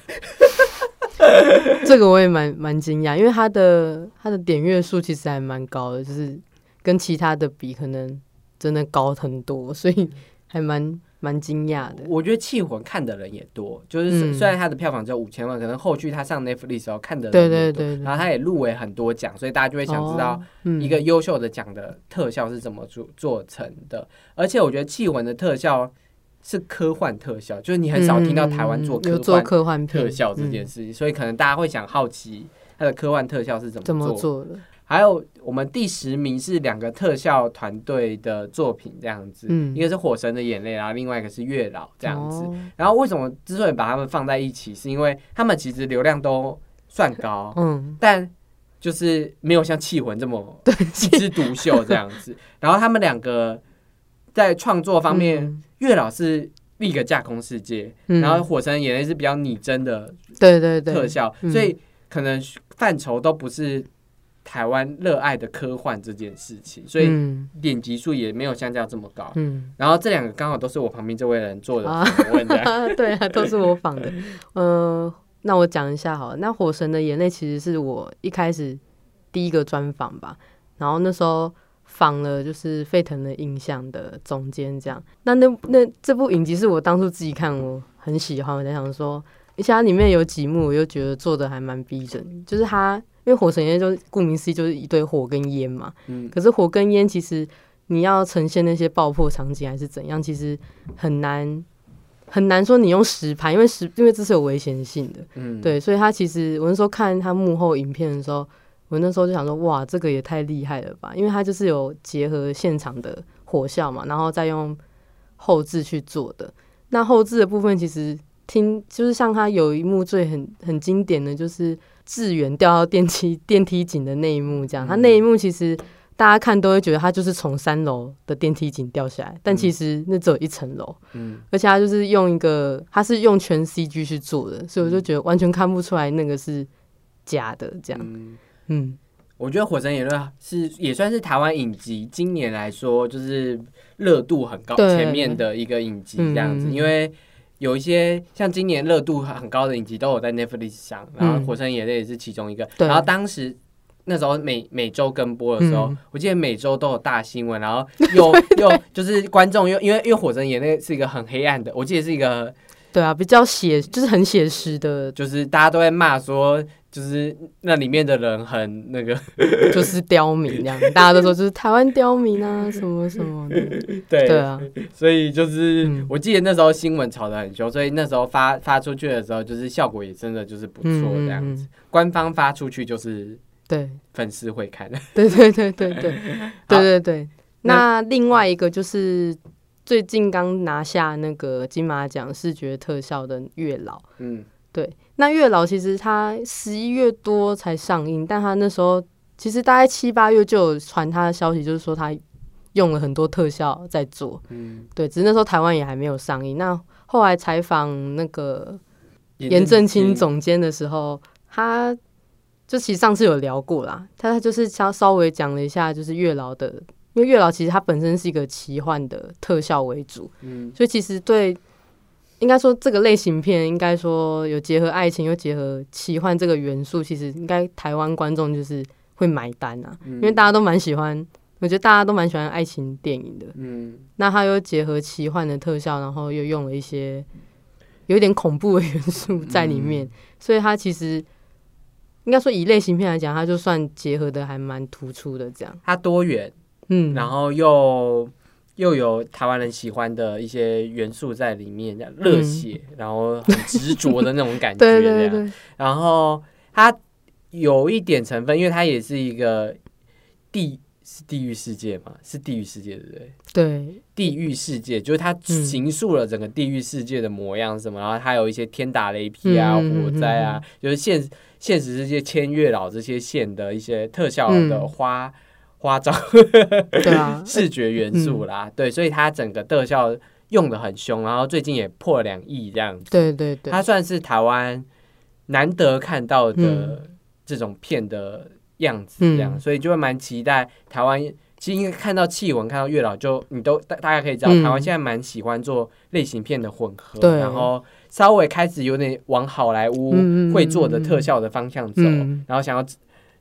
[SPEAKER 2] 这个我也蛮蛮惊讶，因为他的他的点阅数其实还蛮高的，就是跟其他的比，可能真的高很多，所以还蛮蛮惊讶的。
[SPEAKER 1] 我觉得气魂看的人也多，就是
[SPEAKER 2] 嗯
[SPEAKER 1] 虽然它的票房只有五千万，可能后续它上 Netflix 的时候看的人
[SPEAKER 2] 对对对对
[SPEAKER 1] 然后它也入围很多奖，所以大家就会想知道一个优秀的奖的特效是怎么做做成的。而且我觉得气魂的特效是科幻特效，就是你很少听到台湾做
[SPEAKER 2] 嗯做
[SPEAKER 1] 科幻特效这件
[SPEAKER 2] 嗯
[SPEAKER 1] 事情，所以可能大家会想好奇它的科幻特效是怎
[SPEAKER 2] 怎么。
[SPEAKER 1] 做
[SPEAKER 2] 的？
[SPEAKER 1] 还有我们第十名是两个特效团队的作品这样子，
[SPEAKER 2] 嗯。
[SPEAKER 1] 一个是《火神的眼泪》，然后另外一个是《月老》这样子。
[SPEAKER 2] 哦。
[SPEAKER 1] 然后为什么之所以把他们放在一起，是因为他们其实流量都算高，
[SPEAKER 2] 嗯，
[SPEAKER 1] 但就是没有像气魂这么一枝独秀这样子。(laughs) 然后他们两个在创作方面，
[SPEAKER 2] 嗯。
[SPEAKER 1] 月老是立个架空世界，
[SPEAKER 2] 嗯。
[SPEAKER 1] 然后火神的眼泪是比较拟真的
[SPEAKER 2] 对对对，
[SPEAKER 1] 特效，
[SPEAKER 2] 嗯。
[SPEAKER 1] 所以可能范畴都不是台湾热爱的科幻这件事情，所以
[SPEAKER 2] 嗯
[SPEAKER 1] 点击数也没有像这样这么高。
[SPEAKER 2] 嗯，
[SPEAKER 1] 然后这两个刚好都是我旁边这位人做的
[SPEAKER 2] 啊
[SPEAKER 1] 访问的，(laughs)
[SPEAKER 2] 对啊，都是我仿的。(laughs) 呃，那我讲一下好了。那《火神的眼泪》其实是我一开始第一个专访吧，然后那时候仿了就是沸腾的印象的总监这样。那那那这部影集是我当初自己看，我很喜欢，我在想说，而且它里面有几幕，我又觉得做的还蛮逼真，就是它。因为火神烟就顾名思义就是一堆火跟烟嘛，
[SPEAKER 1] 嗯
[SPEAKER 2] 可是火跟烟其实你要呈现那些爆破场景还是怎样，其实很难很难说你用实拍，因为实因为这是有危险性的，
[SPEAKER 1] 嗯，
[SPEAKER 2] 对，所以他其实我那时候看他幕后影片的时候，我那时候就想说，哇，这个也太厉害了吧，因为他就是有结合现场的火效嘛，然后再用后置去做的。那后置的部分其实听就是像他有一幕最很很经典的就是志远掉到电梯电梯井的那一幕，这样，他那一幕其实。大家看都会觉得他就是从三楼的电梯井掉下来，但其实那只有一层楼，
[SPEAKER 1] 嗯。
[SPEAKER 2] 而且他就是用一个，他是用全 CG 去做的，所以我就觉得完全看不出来那个是假的，这样，
[SPEAKER 1] 嗯。
[SPEAKER 2] 嗯。
[SPEAKER 1] 我觉得《火神言论》是也算是台湾影集今年来说就是热度很高前面的一个影集这样子，因为有一些像今年热度很高的影集都有在 Netflix 上，然后《
[SPEAKER 2] 嗯
[SPEAKER 1] 火神眼泪》也是其中一个。
[SPEAKER 2] 对
[SPEAKER 1] 然后当时那时候每每周跟播的时候，
[SPEAKER 2] 嗯
[SPEAKER 1] 我记得每周都有大新闻，然后又 (laughs) 又就是观众又因为因为《火神眼泪》是一个很黑暗的，我记得是一个
[SPEAKER 2] 对啊，比较写就是很写实的，
[SPEAKER 1] 就是大家都在骂说。就是那里面的人很那个 (laughs)
[SPEAKER 2] 就是刁民这样 (laughs) 大家都说就是台湾刁民啊什么什么的。(laughs)
[SPEAKER 1] 对
[SPEAKER 2] 啊。
[SPEAKER 1] 所以就是我记得那时候新闻炒的很凶所以那时候发发出去的时候就是效果也真的就是不错这样子。官方发出去就是
[SPEAKER 2] 对。
[SPEAKER 1] 粉丝会看。
[SPEAKER 2] 对对对对对。对对那另外一个就是最近刚拿下那个金马奖视觉特效的月老。
[SPEAKER 1] 嗯。
[SPEAKER 2] 对，那月老其实他十一月多才上映，但它那时候其实大概七八月就有传他的消息，就是说他用了很多特效在做。
[SPEAKER 1] 嗯，
[SPEAKER 2] 对，只是那时候台湾也还没有上映。那后来采访那个严正清总监的时候，他就其实上次有聊过啦，他就是稍稍微讲了一下，就是月老的，因为月老其实它本身是一个奇幻的特效为主，
[SPEAKER 1] 嗯
[SPEAKER 2] 所以其实对，应该说这个类型片，应该说有结合爱情又结合奇幻这个元素，其实应该台湾观众就是会买单啊，
[SPEAKER 1] 嗯。
[SPEAKER 2] 因为大家都蛮喜欢，我觉得大家都蛮喜欢爱情电影的。
[SPEAKER 1] 嗯。
[SPEAKER 2] 那它又结合奇幻的特效，然后又用了一些有点恐怖的元素在里面，
[SPEAKER 1] 嗯。
[SPEAKER 2] 所以它其实应该说以类型片来讲，它就算结合的还蛮突出的这样。
[SPEAKER 1] 它多元，
[SPEAKER 2] 嗯，
[SPEAKER 1] 然后又又有台湾人喜欢的一些元素在里面，热血，然后很执着的那种感觉，
[SPEAKER 2] 对 (laughs)
[SPEAKER 1] 这样。
[SPEAKER 2] 对对，
[SPEAKER 1] 然后它有一点成分，因为它也是一个地是地狱世界嘛，是地狱世界对不对？
[SPEAKER 2] 对，
[SPEAKER 1] 地狱世界就是它
[SPEAKER 2] 嗯
[SPEAKER 1] 形塑了整个地狱世界的模样什么，然后还有一些天打雷劈啊、火灾啊，就是现现实世界千月老这些线的一些特效的
[SPEAKER 2] 嗯。
[SPEAKER 1] 花、花招
[SPEAKER 2] 对啊，(laughs)
[SPEAKER 1] 视觉元素啦，对，所以它整个特效用的很凶，然后最近也破两亿这样子。
[SPEAKER 2] 对对对，
[SPEAKER 1] 它算是台湾难得看到的
[SPEAKER 2] 嗯。
[SPEAKER 1] 这种片的样子，这样，
[SPEAKER 2] 嗯。
[SPEAKER 1] 所以就会蛮期待台湾。其实应该看到气文，看到月老，就你都大大概可以知道，
[SPEAKER 2] 嗯。
[SPEAKER 1] 台湾现在蛮喜欢做类型片的混合，
[SPEAKER 2] 对。
[SPEAKER 1] 然后稍微开始有点往好莱坞会做的特效的方向走，
[SPEAKER 2] 嗯。
[SPEAKER 1] 然后想要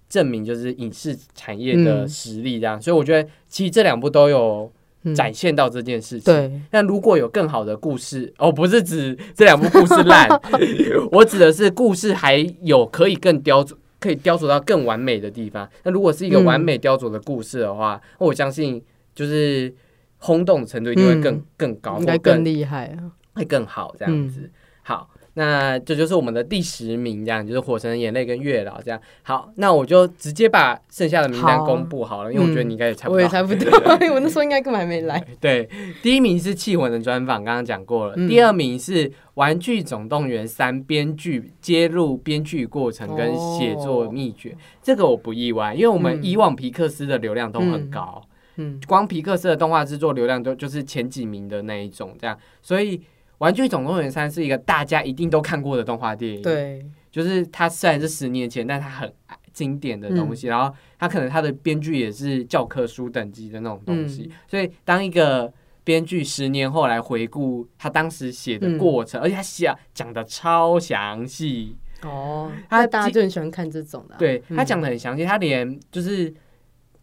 [SPEAKER 1] 证明就是影视产业的
[SPEAKER 2] 嗯
[SPEAKER 1] 实力，这样。所以我觉得其实这两部都有
[SPEAKER 2] 嗯
[SPEAKER 1] 展现到这件事情。
[SPEAKER 2] 对，
[SPEAKER 1] 但如果有更好的故事，哦，不是指这两部故事烂，(laughs) 我指的是故事还有可以更雕琢、可以雕琢到更完美的地方。那如果是一个完美雕琢的故事的话，我相信就是轰动的程度一定会更、
[SPEAKER 2] 嗯
[SPEAKER 1] 更高，
[SPEAKER 2] 应该
[SPEAKER 1] 更
[SPEAKER 2] 更厉害啊。
[SPEAKER 1] 会更好这样子。
[SPEAKER 2] 嗯
[SPEAKER 1] 好，那这就是我们的第十名，这样就是《火神的眼泪》跟《月老》这样。好，那我就直接把剩下的名单公布好了，因为我觉得你应该也猜不到。
[SPEAKER 2] 我也猜不到，(laughs) 我那时候应该根本还没来。
[SPEAKER 1] 对，第一名是气魂的专访，刚刚讲过了。
[SPEAKER 2] 嗯
[SPEAKER 1] 第二名是《玩具总动员三》编剧揭露编剧过程跟写作秘诀，这个我不意外，因为我们
[SPEAKER 2] 嗯
[SPEAKER 1] 以往皮克斯的流量都很高，
[SPEAKER 2] 嗯
[SPEAKER 1] 光皮克斯的动画制作流量都就是前几名的那一种，这样，所以。《玩具总动员三》是一个大家一定都看过的动画电影，，
[SPEAKER 2] 对，
[SPEAKER 1] 就是它虽然是十年前，但它很经典的东西，然后它可能它的编剧也是教科书等级的那种东西，所以当一个编剧十年后来回顾他当时写的过程，而且他写讲的超详细。
[SPEAKER 2] 哦，他大家就很喜欢看这种的，
[SPEAKER 1] 对他讲的很详细，他连就是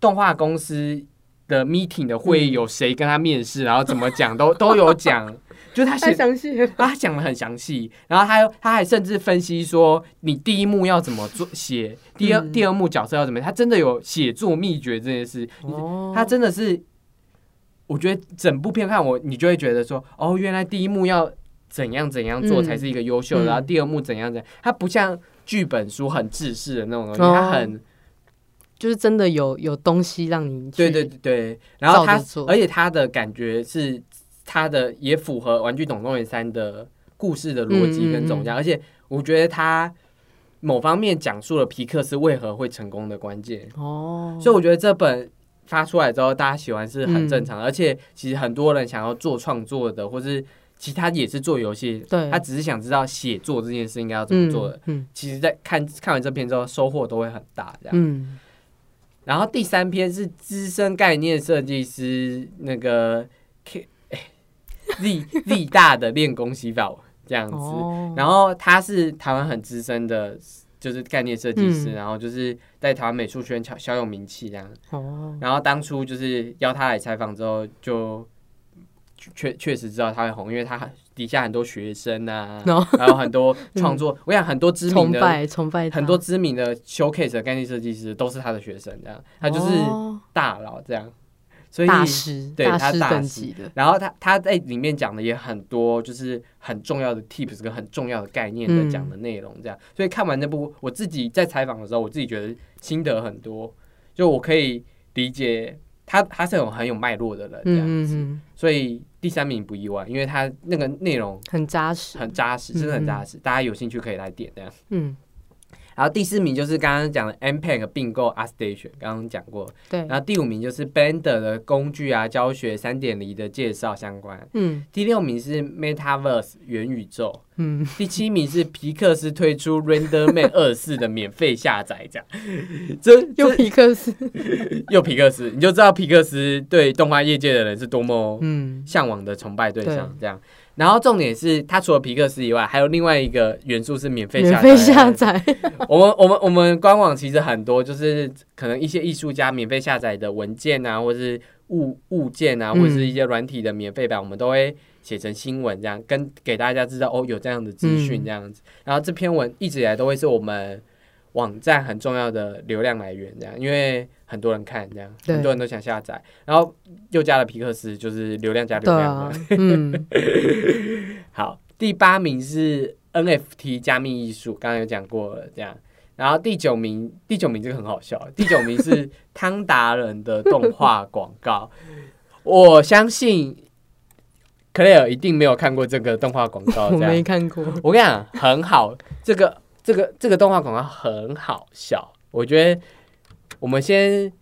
[SPEAKER 1] 动画公司的 meeting 的会议有谁跟他面试，然后怎么讲都都有讲。就他写
[SPEAKER 2] 详细，
[SPEAKER 1] 他讲的很详细，然后他他还甚至分析说，你第一幕要怎么做写，第二第二幕角色要怎么，他真的有写作秘诀这件事。哦，他真的是，我觉得整部片看我，你就会觉得说，哦，原来第一幕要怎样怎样做才是一个优秀的，然后第二幕怎样怎样，他不像剧本书很制式的那种东西，他很
[SPEAKER 2] 就是真的有有东西让你
[SPEAKER 1] 对对对对，然后他而且他的感觉是。它的也符合《玩具总动员三》的故事的逻辑跟总价，而且我觉得它某方面讲述了皮克斯为何会成功的关键哦，所以我觉得这本发出来之后，大家喜欢是很正常的。而且其实很多人想要做创作的，或是其他也是做游戏，
[SPEAKER 2] 对，
[SPEAKER 1] 他只是想知道写作这件事应该要怎么做的。嗯，其实，在看看完这篇之后，收获都会很大。这样，嗯。然后第三篇是资深概念设计师那个 K。力力大的练功洗法这样子，然后他是台湾很资深的，就是概念设计师，然后就是在台湾美术圈小小有名气这样。哦，然后当初就是邀他来采访之后，就确确实知道他会红，因为他底下很多学生啊，然后很多创作，(laughs) 我想很多知名的
[SPEAKER 2] 崇拜崇拜
[SPEAKER 1] 很多知名的 showcase 的概念设计师都是他的学生，这样他就是大佬这样。所以
[SPEAKER 2] 大师，
[SPEAKER 1] 对他
[SPEAKER 2] 大师的。
[SPEAKER 1] 然后他他在里面讲的也很多，就是很重要的 tips 跟很重要的概念的讲的内容，这样。所以看完那部，我自己在采访的时候，我自己觉得心得很多，就我可以理解他他是有很有脉络的人这样子。所以第三名不意外，因为他那个内容
[SPEAKER 2] 很扎实，
[SPEAKER 1] 很扎实，真的很扎实。大家有兴趣可以来点这样。嗯。然后第四名就是刚刚讲的 M Pack 并购 a Station，刚刚讲过。
[SPEAKER 2] 对。
[SPEAKER 1] 然后第五名就是 Blender 的工具啊、教学三点零的介绍相关。嗯。第六名是 Metaverse 元宇宙。嗯。(laughs) 第七名是皮克斯推出 RenderMan 二四的免费下载，这样。
[SPEAKER 2] 这 (laughs) 又皮克斯，(laughs)
[SPEAKER 1] 又皮克斯，你就知道皮克斯对动画业界的人是多么嗯向往的崇拜对象，这样。然后重点是，它除了皮克斯以外，还有另外一个元素是免费下载。
[SPEAKER 2] 免费下载。(laughs)
[SPEAKER 1] 我们我们我们官网其实很多，就是可能一些艺术家免费下载的文件啊，或者是物物件啊，或者是一些软体的免费版，我们都会写成新闻，这样跟给大家知道哦，有这样的资讯这样子。然后这篇文一直以来都会是我们网站很重要的流量来源，这样，因为。很多人看这样，很多人都想下载，然后又加了皮克斯，就是流量加流量的。嗯，(laughs) 好，第八名是 NFT 加密艺术，刚刚有讲过了，这样。然后第九名，第九名这个很好笑，第九名是 (laughs) 汤达人的动画广告。我相信 Clare 一定没有看过这个动画广告，(laughs) 我
[SPEAKER 2] 没看过。
[SPEAKER 1] 我跟你讲，很好，这个这个这个动画广告很好笑，我觉得。我们先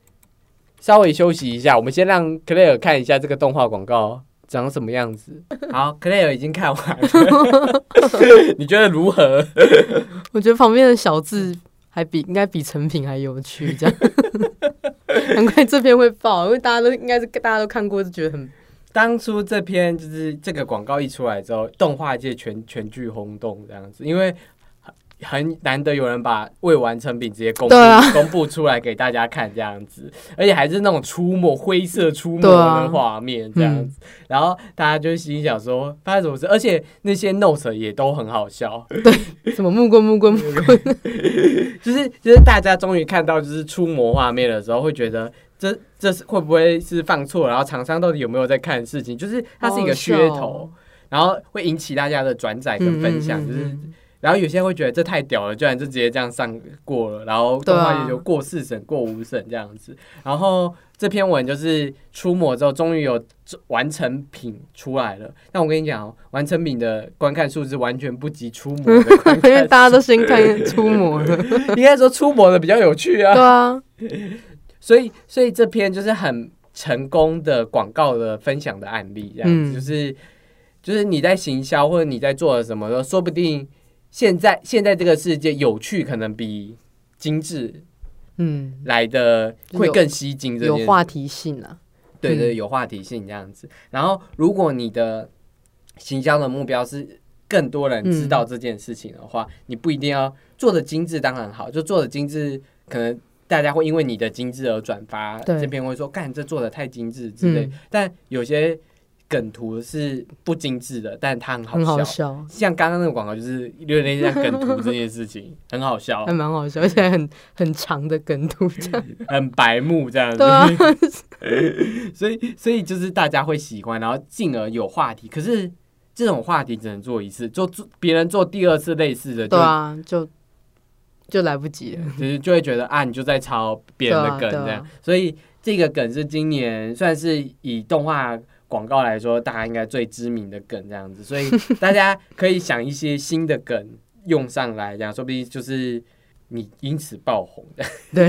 [SPEAKER 1] 稍微休息一下，我们先让 Clare 看一下这个动画广告长什么样子。(laughs) 好，Clare 已经看完了，(laughs) 你觉得如何？(laughs)
[SPEAKER 2] 我觉得旁边的小字还比应该比成品还有趣，这样难怪这篇会爆，因为大家都应该是大家都看过，就觉得很。
[SPEAKER 1] 当初这篇就是这个广告一出来之后，动画界全全剧轰动这样子，因为。很难得有人把未完成品直接公布 (laughs) 公布出来给大家看这样子，而且还是那种出没灰色出没的画面这样子，然后大家就心想说发生什么事？而且那些 notes 也都很好笑，
[SPEAKER 2] 对，什么木棍木棍木棍，(laughs)
[SPEAKER 1] 就是就是大家终于看到就是出魔画面的时候，会觉得这这是会不会是放错？然后厂商到底有没有在看事情？就是它是一个噱头，然后会引起大家的转载跟分享，就是。然后有些人会觉得这太屌了，居然就直接这样上过了，然后动画也就过四审、过五审这样子。然后这篇文就是出模之后，终于有完成品出来了。但我跟你讲，完成品的观看数字完全不及出模的观看，因
[SPEAKER 2] 为大家都先看出模的。
[SPEAKER 1] 应该说出模的比较有趣啊。
[SPEAKER 2] 对啊。(laughs)
[SPEAKER 1] 所以，所以这篇就是很成功的广告的分享的案例，这样子就是就是你在行销或者你在做什么，说不定。现在现在这个世界有趣可能比精致
[SPEAKER 2] 嗯，
[SPEAKER 1] 来的会更吸睛。
[SPEAKER 2] 有话题性啊，
[SPEAKER 1] 对对，
[SPEAKER 2] 嗯
[SPEAKER 1] 有话题性这样子。然后，如果你的行销的目标是更多人知
[SPEAKER 2] 嗯
[SPEAKER 1] 道这件事情的话，你不一定要做的精致，当然好，就做的精致，可能大家会因为你的精致而转发，这边会说干这做的太精致之类。
[SPEAKER 2] 嗯
[SPEAKER 1] 但有些梗图是不精致的，但它很好
[SPEAKER 2] 很
[SPEAKER 1] 笑。
[SPEAKER 2] 好笑，
[SPEAKER 1] 像刚刚那个广告，就是有点像梗图这件事情，(laughs) 很好笑
[SPEAKER 2] 还，蛮好笑，而且很很长的梗图这样。(laughs)
[SPEAKER 1] 很白目这样子。
[SPEAKER 2] 对啊，(laughs)
[SPEAKER 1] 所以所以就是大家会喜欢，然后进而有话题。可是这种话题只能做一次，做做别人做第二次类似的，就、
[SPEAKER 2] 对啊，就就来不及了。
[SPEAKER 1] 就是就会觉得啊，你就在抄别人的梗这样。所以这个梗是今年算是以动画广告来说，大家应该最知名的梗这样子。所以大家可以想一些新的梗用上来，这样说不定就是你因此爆红的。
[SPEAKER 2] 对，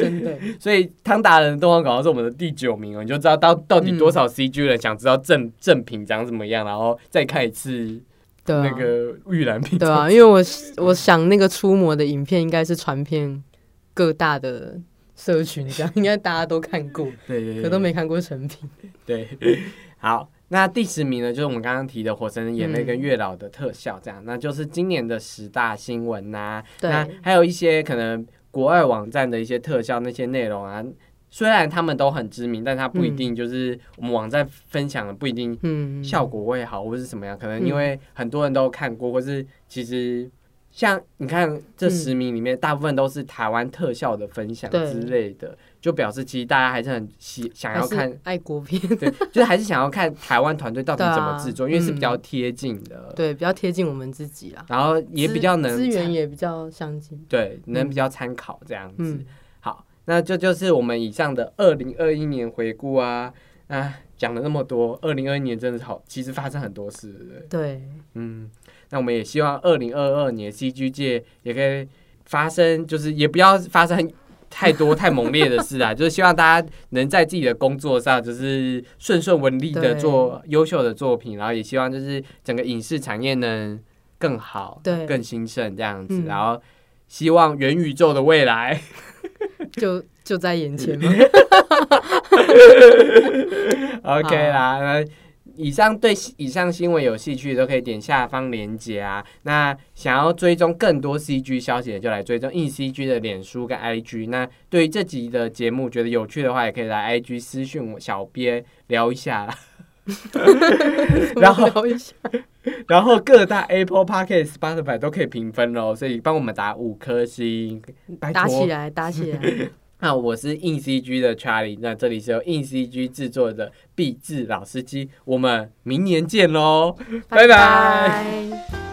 [SPEAKER 2] 真的，(laughs)
[SPEAKER 1] 所以汤达人的动画广告是我们的第九名哦，你就知道到到底多少
[SPEAKER 2] 嗯
[SPEAKER 1] CG 人想知道正正品长怎么样，然后再看一次
[SPEAKER 2] 对啊，
[SPEAKER 1] 那个玉兰品。
[SPEAKER 2] 对啊，因为我我想那个出模的影片应该是传遍各大的社群，这样应该大家都看过，
[SPEAKER 1] 对对对，
[SPEAKER 2] 可都没看过成品。
[SPEAKER 1] 对。(laughs) 好，那第十名呢，就是我们刚刚提的《火神的眼泪》
[SPEAKER 2] 嗯
[SPEAKER 1] 跟月老的特效，这样，那就是今年的十大新闻呐、
[SPEAKER 2] 对
[SPEAKER 1] 那还有一些可能国外网站的一些特效那些内容啊。虽然他们都很知名，但它不一定就是我们网站分享的不一定
[SPEAKER 2] 嗯，
[SPEAKER 1] 效果会好，或是什么样？可能
[SPEAKER 2] 嗯
[SPEAKER 1] 因为很多人都看过，或是其实像你看这十名里面，大部分都是台湾特效的分享之类的，就表示其实大家还是很喜想要看，
[SPEAKER 2] 爱国片，
[SPEAKER 1] 对，就是还是想要看台湾团队到底怎么制作，(laughs) 因为是比较贴近的，
[SPEAKER 2] 对，比较贴近我们自己啦，
[SPEAKER 1] 然后也比较能
[SPEAKER 2] 资资源也比较相近。
[SPEAKER 1] 对，能
[SPEAKER 2] 嗯
[SPEAKER 1] 比较参考这样子。
[SPEAKER 2] 嗯，
[SPEAKER 1] 好，那这就是我们以上的二零二一年回顾啊。啊，讲了那么多，二零二一年真的是好，其实发生很多事，对？对，嗯，那我们也希望二零二二年 CG 界也可以发生，就是也不要发生太多太猛烈的事啊，(laughs) 就是希望大家能在自己的工作上就是顺顺文利的做优秀的作品，然后也希望就是整个影视产业能更好，
[SPEAKER 2] 对
[SPEAKER 1] 更兴盛这样子，
[SPEAKER 2] 嗯
[SPEAKER 1] 然后希望元宇宙的未来。(laughs)
[SPEAKER 2] 就就在眼前嘛。(laughs)
[SPEAKER 1] OK 啦，那以上对以上新闻有兴趣的都可以点下方链接啊。那想要追踪更多 CG 消息的，就来追踪 ECG 的脸书跟 IG。那对于这集的节目觉得有趣的话，也可以来 IG 私讯我小编聊一下啦。(laughs) 然后
[SPEAKER 2] 聊一下，(laughs)
[SPEAKER 1] 然后各大 Apple Podcast、Spotify 都可以评分哦，所以帮我们打五颗星，
[SPEAKER 2] 打起。来，打起来。
[SPEAKER 1] 那我是硬 CG 的 Charlie，那这里是由硬 CG 制作的壁纸老司机，我们明年见喽，拜。拜
[SPEAKER 2] 拜